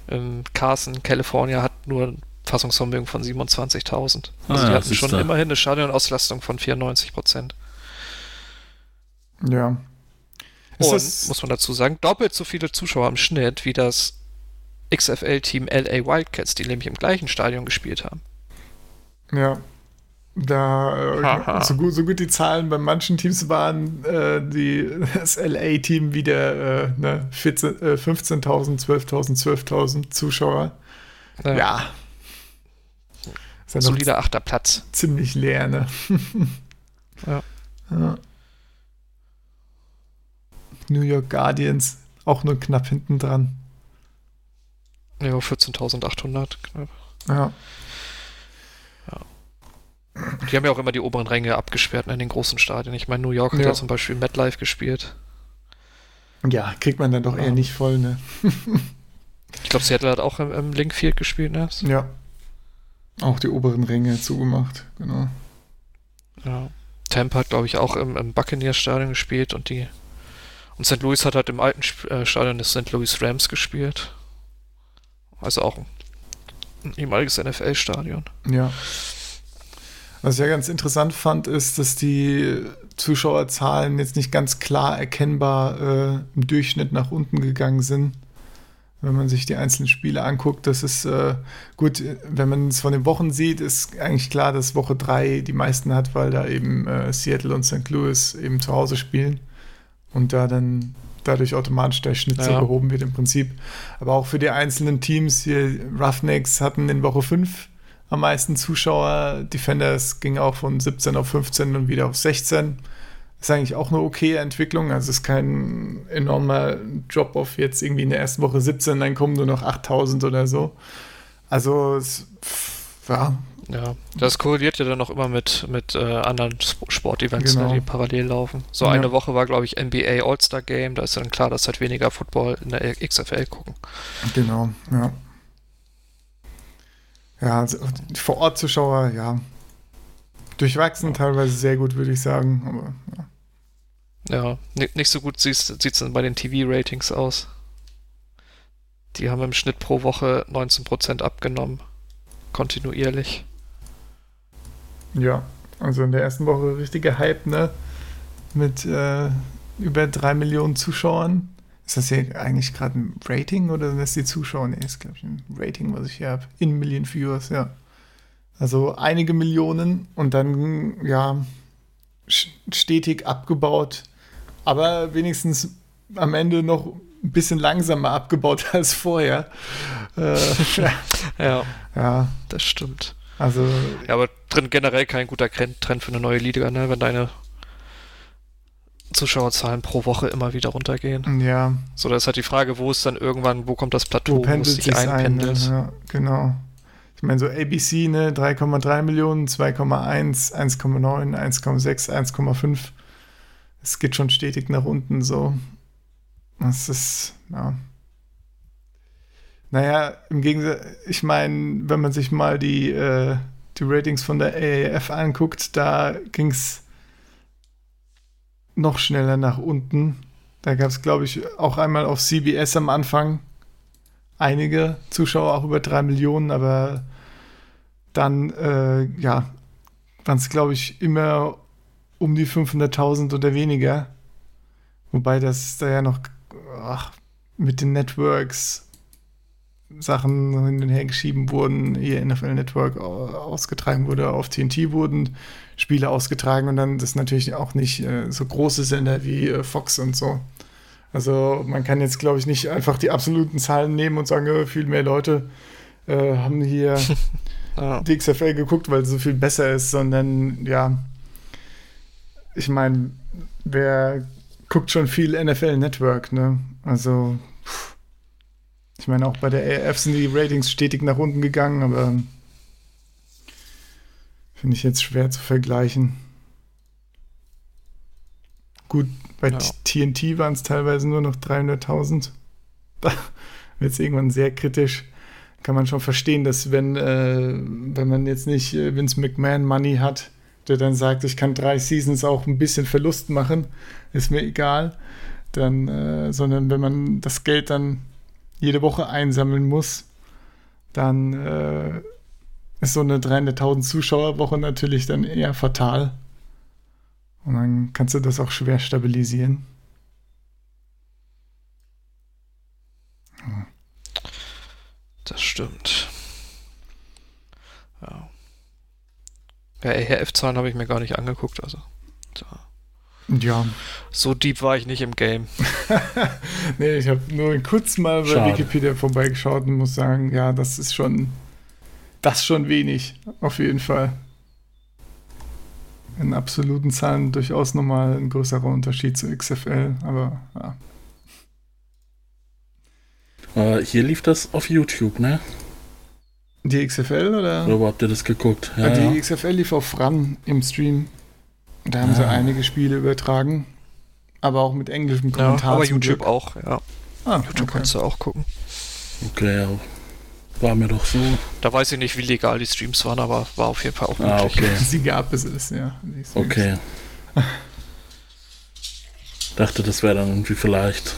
S2: in Carson, Kalifornien hat nur ein Fassungsvermögen von 27.000. Also ah, die hatten schon da. immerhin eine Stadionauslastung von 94 Prozent.
S1: Ja,
S2: und, muss man dazu sagen, doppelt so viele Zuschauer im Schnitt wie das XFL-Team LA Wildcats, die nämlich im gleichen Stadion gespielt haben.
S1: Ja. Da, äh, so, gut, so gut die Zahlen bei manchen Teams waren, äh, die, das LA-Team wieder äh, ne, 15.000, 12.000, 12.000 Zuschauer. Ja. ja.
S2: Solider achter Platz.
S1: Ziemlich leer, ne?
S2: ja.
S1: ja. New York Guardians auch nur knapp hinten dran.
S2: Ja, 14.800 knapp.
S1: Ja.
S2: ja. Die haben ja auch immer die oberen Ränge abgesperrt in den großen Stadien. Ich meine, New York hat ja, ja zum Beispiel MetLife gespielt.
S1: Ja, kriegt man dann doch ja. eher nicht voll, ne?
S2: glaube, Seattle hat auch im, im Linkfield gespielt, ne?
S1: Ja. Auch die oberen Ränge zugemacht, genau.
S2: Ja. Tampa hat, glaube ich, auch im, im Buccaneers-Stadion gespielt und die und St. Louis hat halt im alten äh, Stadion des St. Louis Rams gespielt. Also auch ein, ehemaliges NFL-Stadion.
S1: Ja. Was ich ja ganz interessant fand, ist, dass die Zuschauerzahlen jetzt nicht ganz klar erkennbar äh, im Durchschnitt nach unten gegangen sind. Wenn man sich die einzelnen Spiele anguckt, das ist äh, gut, wenn man es von den Wochen sieht, ist eigentlich klar, dass Woche 3 die meisten hat, weil da eben äh, Seattle und St. Louis eben zu Hause spielen und da dann dadurch automatisch der Schnitt so behoben wird im Prinzip. Aber auch für die einzelnen Teams, hier Roughnecks hatten in Woche 5 am meisten Zuschauer, Defenders ging auch von 17 auf 15 und wieder auf 16. Ist eigentlich auch eine okay Entwicklung. Also es ist kein enormer Drop-off jetzt irgendwie in der ersten Woche 17, dann kommen nur noch 8000 oder so. Also es, ja,
S2: ja, das korreliert ja dann noch immer mit, mit äh, anderen Sportevents, ne, genau. ne, die parallel laufen. So ja. eine Woche war, glaube ich, NBA All-Star Game, da ist dann klar, dass halt weniger Football in der XFL gucken.
S1: Genau, ja. Ja, also vor Ort Zuschauer, ja. Durchwachsen, teilweise sehr gut, würde ich sagen, aber
S2: ja. Ja, nicht so gut sieht es dann bei den TV-Ratings aus. Die haben im Schnitt pro Woche 19% abgenommen. Kontinuierlich.
S1: Ja, also in der ersten Woche richtiger Hype, ne? Mit äh, über drei Millionen Zuschauern. Ist das hier eigentlich gerade ein Rating oder sind das die Zuschauer? Nee, ist, glaube ich, ein Rating, was ich hier habe. In Million Viewers, ja. Also einige Millionen und dann, ja, stetig abgebaut. Aber wenigstens am Ende noch ein bisschen langsamer abgebaut als vorher.
S2: Äh, ja, ja, das stimmt.
S1: Also,
S2: ja, aber drin generell kein guter Trend für eine neue Liga, ne? wenn deine Zuschauerzahlen pro Woche immer wieder runtergehen.
S1: Ja.
S2: So, da ist halt die Frage, wo ist dann irgendwann, wo kommt das Plateau, wo, wo es sich einpendelt.
S1: Ein, ja, genau. Ich meine, so ABC, ne, 3,3 Millionen, 2,1, 1,9, 1,6, 1,5. Es geht schon stetig nach unten so. Das ist, ja. Naja, im Gegensatz, ich meine, wenn man sich mal die, äh, die Ratings von der AAF anguckt, da ging es noch schneller nach unten. Da gab es, glaube ich, auch einmal auf CBS am Anfang einige Zuschauer, auch über drei Millionen, aber dann, äh, ja, waren es, glaube ich, immer um die 500.000 oder weniger. Wobei das da ja noch ach, mit den Networks Sachen hin und her geschieben wurden, ihr NFL Network ausgetragen wurde, auf TNT wurden Spiele ausgetragen und dann das natürlich auch nicht äh, so große Sender wie äh, Fox und so. Also man kann jetzt, glaube ich, nicht einfach die absoluten Zahlen nehmen und sagen, äh, viel mehr Leute äh, haben hier ja. die XFL geguckt, weil es so viel besser ist, sondern ja, ich meine, wer guckt schon viel NFL Network, ne? Also ich meine, auch bei der AF sind die Ratings stetig nach unten gegangen, aber finde ich jetzt schwer zu vergleichen. Gut, bei ja. TNT waren es teilweise nur noch 300.000. Da wird es irgendwann sehr kritisch. Kann man schon verstehen, dass wenn, äh, wenn man jetzt nicht äh, Vince McMahon Money hat, der dann sagt, ich kann drei Seasons auch ein bisschen Verlust machen, ist mir egal, dann, äh, sondern wenn man das Geld dann jede Woche einsammeln muss, dann äh, ist so eine 300.000 Zuschauerwoche natürlich dann eher fatal. Und dann kannst du das auch schwer stabilisieren.
S2: Das stimmt. Ja. Ja, ERF-Zahlen habe ich mir gar nicht angeguckt, also. So.
S1: Ja.
S2: So deep war ich nicht im Game.
S1: nee, ich habe nur kurz mal bei Schade. Wikipedia vorbeigeschaut und muss sagen, ja, das ist schon, das schon wenig, auf jeden Fall. In absoluten Zahlen durchaus nochmal ein größerer Unterschied zu XFL, aber ja.
S3: Äh, hier lief das auf YouTube, ne?
S1: Die XFL oder?
S3: Oder wo habt ihr das geguckt?
S1: Ja, die ja. XFL lief auf RAN im Stream. Da haben ah. sie einige Spiele übertragen, aber auch mit englischem Kommentar.
S2: Ja, aber YouTube auch, ja. Ah, YouTube okay. kannst du auch gucken.
S3: Okay, war mir doch so.
S2: Da weiß ich nicht, wie legal die Streams waren, aber war auf jeden Fall auch
S3: ah, möglich. Okay.
S1: Sie gab es ist, ja.
S3: Okay. Dachte, das wäre dann irgendwie vielleicht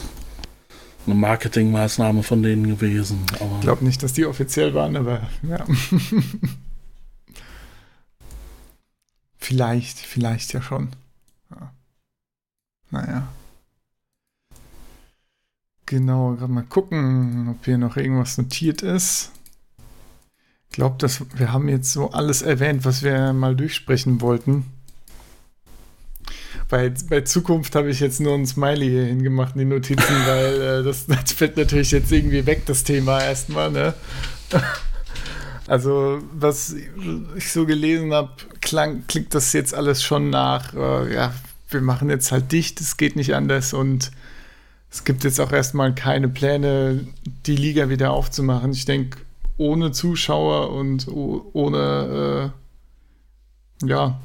S3: eine Marketingmaßnahme von denen gewesen.
S1: ich glaube nicht, dass die offiziell waren, aber ja. vielleicht, vielleicht ja schon. Ja. Naja. Genau, gerade mal gucken, ob hier noch irgendwas notiert ist. Ich glaube, dass wir haben jetzt so alles erwähnt, was wir mal durchsprechen wollten. Bei, bei Zukunft habe ich jetzt nur ein Smiley hier hingemacht in die Notizen, weil äh, das, das fällt natürlich jetzt irgendwie weg, das Thema erstmal, ne? Also, was ich so gelesen habe, klingt das jetzt alles schon nach, äh, ja, wir machen jetzt halt dicht, es geht nicht anders und es gibt jetzt auch erstmal keine Pläne, die Liga wieder aufzumachen. Ich denke, ohne Zuschauer und ohne, äh, ja,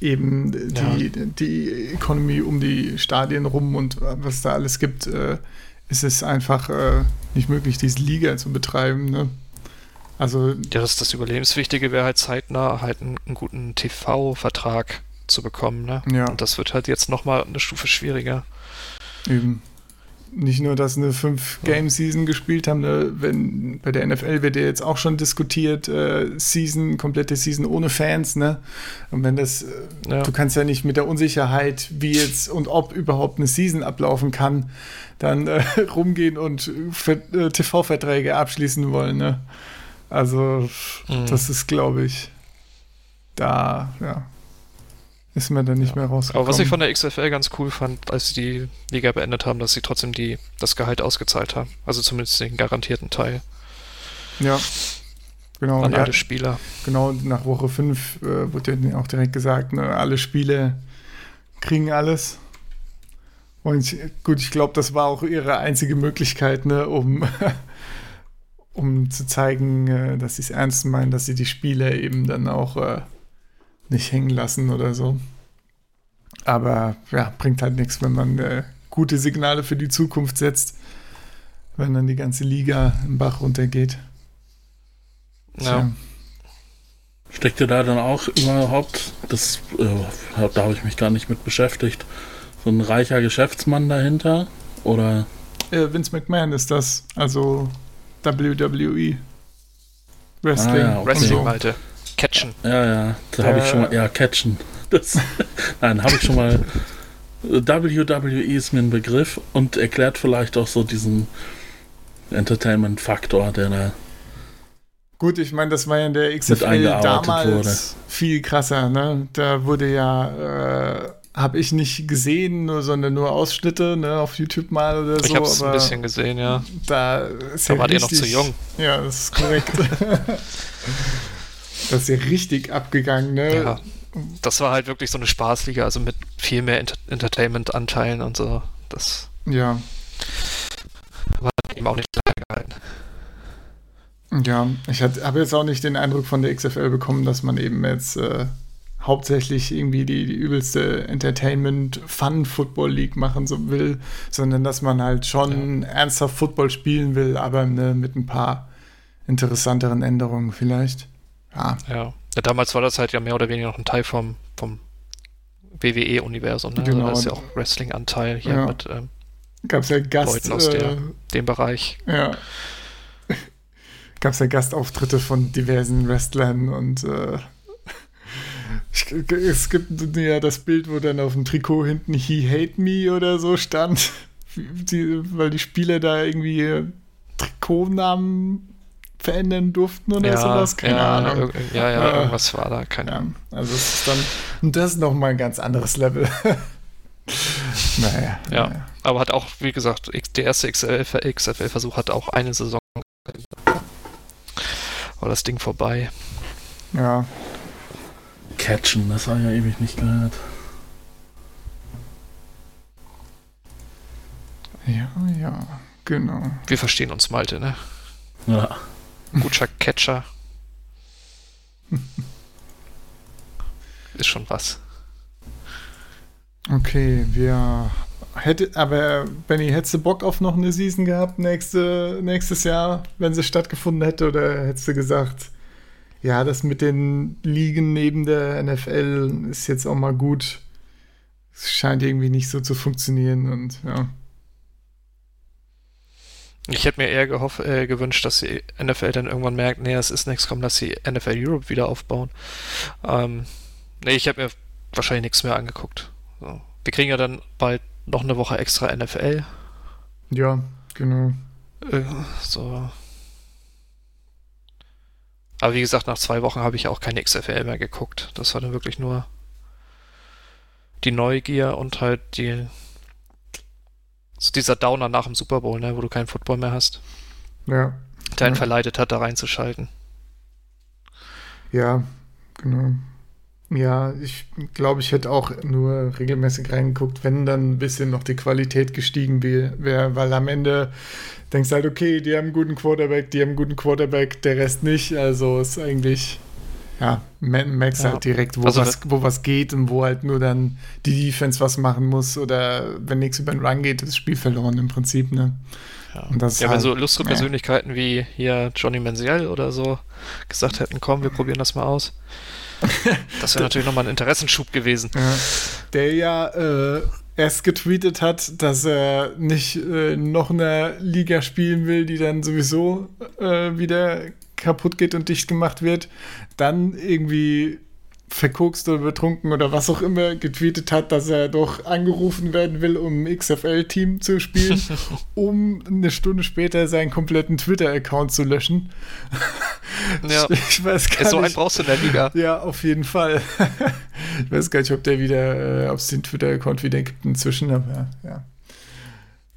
S1: eben die, ja. die Economy um die Stadien rum und was da alles gibt, äh, ist es einfach äh, nicht möglich, diese Liga zu betreiben. Ne?
S2: Also, ja, das, das Überlebenswichtige wäre halt zeitnah halt einen, einen guten TV-Vertrag zu bekommen. Ne? Ja. Und das wird halt jetzt nochmal eine Stufe schwieriger.
S1: Eben. Nicht nur, dass eine Fünf-Game-Season gespielt haben, ne? wenn bei der NFL wird ja jetzt auch schon diskutiert, äh, Season, komplette Season ohne Fans, ne? Und wenn das, äh, ja. du kannst ja nicht mit der Unsicherheit, wie jetzt und ob überhaupt eine Season ablaufen kann, dann äh, rumgehen und äh, TV-Verträge abschließen wollen, ne? Also, mhm. das ist, glaube ich, da, ja, ist mir dann nicht ja. mehr rausgekommen.
S2: Aber was ich von der XFL ganz cool fand, als sie die Liga beendet haben, dass sie trotzdem die, das Gehalt ausgezahlt haben. Also zumindest den garantierten Teil.
S1: Ja. Genau.
S2: An ja, alle Spieler.
S1: Genau, nach Woche 5 äh, wurde ja auch direkt gesagt, ne, alle Spiele kriegen alles. Und ich, gut, ich glaube, das war auch ihre einzige Möglichkeit, ne, um, um zu zeigen, äh, dass sie es ernst meinen, dass sie die Spiele eben dann auch äh, nicht hängen lassen oder so. Aber ja, bringt halt nichts, wenn man äh, gute Signale für die Zukunft setzt, wenn dann die ganze Liga im Bach runtergeht.
S3: Ja. Steckt ihr da dann auch überhaupt, das, äh, da habe ich mich gar nicht mit beschäftigt, so ein reicher Geschäftsmann dahinter? Oder?
S1: Äh, Vince McMahon ist das, also WWE. Wrestling. Ah,
S2: ja, okay. Wrestling, Malte. Catchen.
S3: Ja, ja, da habe ich schon mal, ja, Catchen. Das, nein, habe ich schon mal. WWE ist mir ein Begriff und erklärt vielleicht auch so diesen Entertainment-Faktor, der da.
S1: Gut, ich meine, das war ja in der XFL damals wurde. viel krasser, ne? Da wurde ja, äh, habe ich nicht gesehen, nur, sondern nur Ausschnitte, ne, auf YouTube mal oder so.
S2: Ich habe es ein bisschen gesehen, ja.
S1: Da,
S2: ist da ja wart ihr noch zu jung.
S1: Ja, das ist korrekt. Das ist ja richtig abgegangen, ne? Ja.
S2: Das war halt wirklich so eine Spaßliga, also mit viel mehr Ent Entertainment-Anteilen und so. Das
S1: ja.
S2: war eben auch nicht lange gehalten.
S1: Ja, ich habe jetzt auch nicht den Eindruck von der XFL bekommen, dass man eben jetzt äh, hauptsächlich irgendwie die, die übelste Entertainment-Fun-Football-League machen so will, sondern dass man halt schon ja. ernsthaft Football spielen will, aber ne, mit ein paar interessanteren Änderungen vielleicht.
S2: Ja. ja. ja. Damals war das halt ja mehr oder weniger noch ein Teil vom, vom WWE-Universum. Ne? Genau. Also da ist ja auch Wrestling-Anteil hier ja. mit ähm,
S1: Gab es ja Gast,
S2: Leuten aus äh, der, dem Bereich.
S1: Ja. Gab es ja Gastauftritte von diversen Wrestlern und äh, es gibt ja das Bild, wo dann auf dem Trikot hinten He Hate Me oder so stand, die, weil die Spieler da irgendwie Trikotnamen verändern durften oder ja, sowas. Keine
S2: ja,
S1: Ahnung.
S2: Ja, ja, äh, irgendwas war da, keine
S1: Ahnung. Ja, also es ist dann, und das ist nochmal ein ganz anderes Level.
S2: naja. Ja, naja. aber hat auch, wie gesagt, der erste XFL-Versuch hat auch eine Saison. War das Ding vorbei.
S1: Ja.
S3: Catchen, das war ja ewig nicht gehört.
S1: Ja, ja, genau.
S2: Wir verstehen uns, Malte, ne?
S3: Ja.
S2: Guter Catcher. Ist schon was.
S1: Okay, wir Hätte, aber Benny, hättest du Bock auf noch eine Season gehabt nächste, nächstes Jahr, wenn sie stattgefunden hätte? Oder hättest du gesagt, ja, das mit den Ligen neben der NFL ist jetzt auch mal gut. Es scheint irgendwie nicht so zu funktionieren und ja.
S2: Ich hätte mir eher gehoff, äh, gewünscht, dass die NFL dann irgendwann merkt, nee, es ist nichts, komm, dass sie NFL Europe wieder aufbauen. Ähm, nee, ich habe mir wahrscheinlich nichts mehr angeguckt. So. Wir kriegen ja dann bald noch eine Woche extra NFL.
S1: Ja, genau.
S2: Äh, so. Aber wie gesagt, nach zwei Wochen habe ich auch keine XFL mehr geguckt. Das war dann wirklich nur die Neugier und halt die so dieser Downer nach dem Super Bowl, ne, wo du keinen Football mehr hast.
S1: Ja.
S2: Der einen
S1: ja.
S2: verleitet hat, da reinzuschalten.
S1: Ja, genau. Ja, ich glaube, ich hätte auch nur regelmäßig reingeguckt, wenn dann ein bisschen noch die Qualität gestiegen wäre, weil am Ende denkst du halt, okay, die haben einen guten Quarterback, die haben einen guten Quarterback, der Rest nicht. Also ist eigentlich, ja, merkst ja. halt direkt, wo, also, was, wo was geht und wo halt nur dann die Defense was machen muss oder wenn nichts über den Run geht, ist das Spiel verloren im Prinzip, ne?
S2: Ja, ja halt, wenn so lustige Persönlichkeiten wie hier Johnny Manziel oder so gesagt hätten, komm, wir probieren das mal aus das wäre natürlich nochmal ein Interessenschub gewesen.
S1: Ja. Der ja äh, erst getweetet hat, dass er nicht äh, noch eine Liga spielen will, die dann sowieso äh, wieder kaputt geht und dicht gemacht wird. Dann irgendwie verkokst oder betrunken oder was auch immer getweetet hat, dass er doch angerufen werden will, um XFL-Team zu spielen, um eine Stunde später seinen kompletten Twitter-Account zu löschen.
S2: Ja. Ich weiß gar so einen brauchst du in der Liga.
S1: Ja, auf jeden Fall. ich weiß gar nicht, ob der wieder, äh, ob es den Twitter-Account wieder gibt inzwischen, aber ja.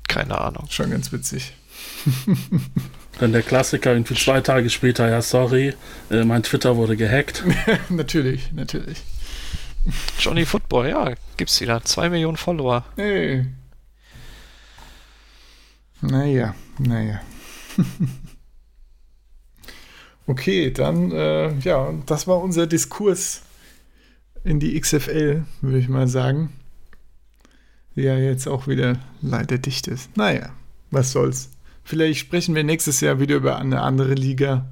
S2: Keine Ahnung.
S1: Schon ganz witzig.
S3: Dann der Klassiker, irgendwie zwei Tage später, ja, sorry, äh, mein Twitter wurde gehackt.
S1: natürlich, natürlich.
S2: Johnny Football, ja, gibt's wieder. Zwei Millionen Follower.
S1: Hey. Naja, naja. okay, dann, äh, ja, das war unser Diskurs in die XFL, würde ich mal sagen. Die ja jetzt auch wieder leider dicht ist. Naja, was soll's. Vielleicht sprechen wir nächstes Jahr wieder über eine andere Liga.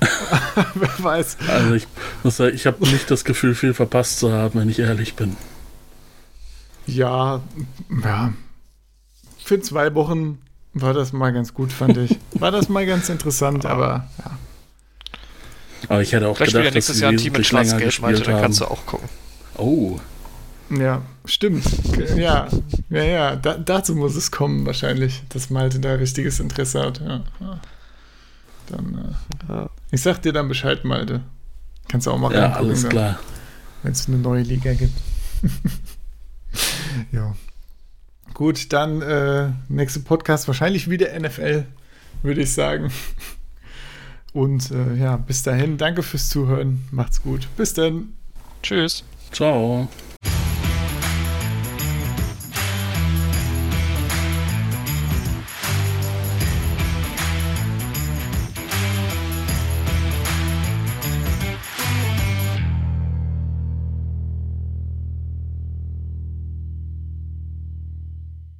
S3: Wer weiß. Also ich muss sagen, ich habe nicht das Gefühl, viel verpasst zu haben, wenn ich ehrlich bin.
S1: Ja, ja. Für zwei Wochen war das mal ganz gut, fand ich. War das mal ganz interessant, aber ja.
S3: Aber ich hätte auch
S2: Vielleicht
S3: gedacht,
S2: nächstes Jahr ein Team mit Schwarz-Gelb, dann kannst du auch gucken.
S3: Oh.
S1: Ja, stimmt. Ja, ja, ja. Da, dazu muss es kommen, wahrscheinlich, dass Malte da richtiges Interesse hat. Ja. Dann, äh, ich sag dir dann Bescheid, Malte. Kannst du auch mal
S3: Ja, alles klar.
S1: Wenn es eine neue Liga gibt. ja. Gut, dann äh, nächste Podcast wahrscheinlich wieder NFL, würde ich sagen. Und äh, ja, bis dahin, danke fürs Zuhören. Macht's gut. Bis dann.
S2: Tschüss.
S3: Ciao.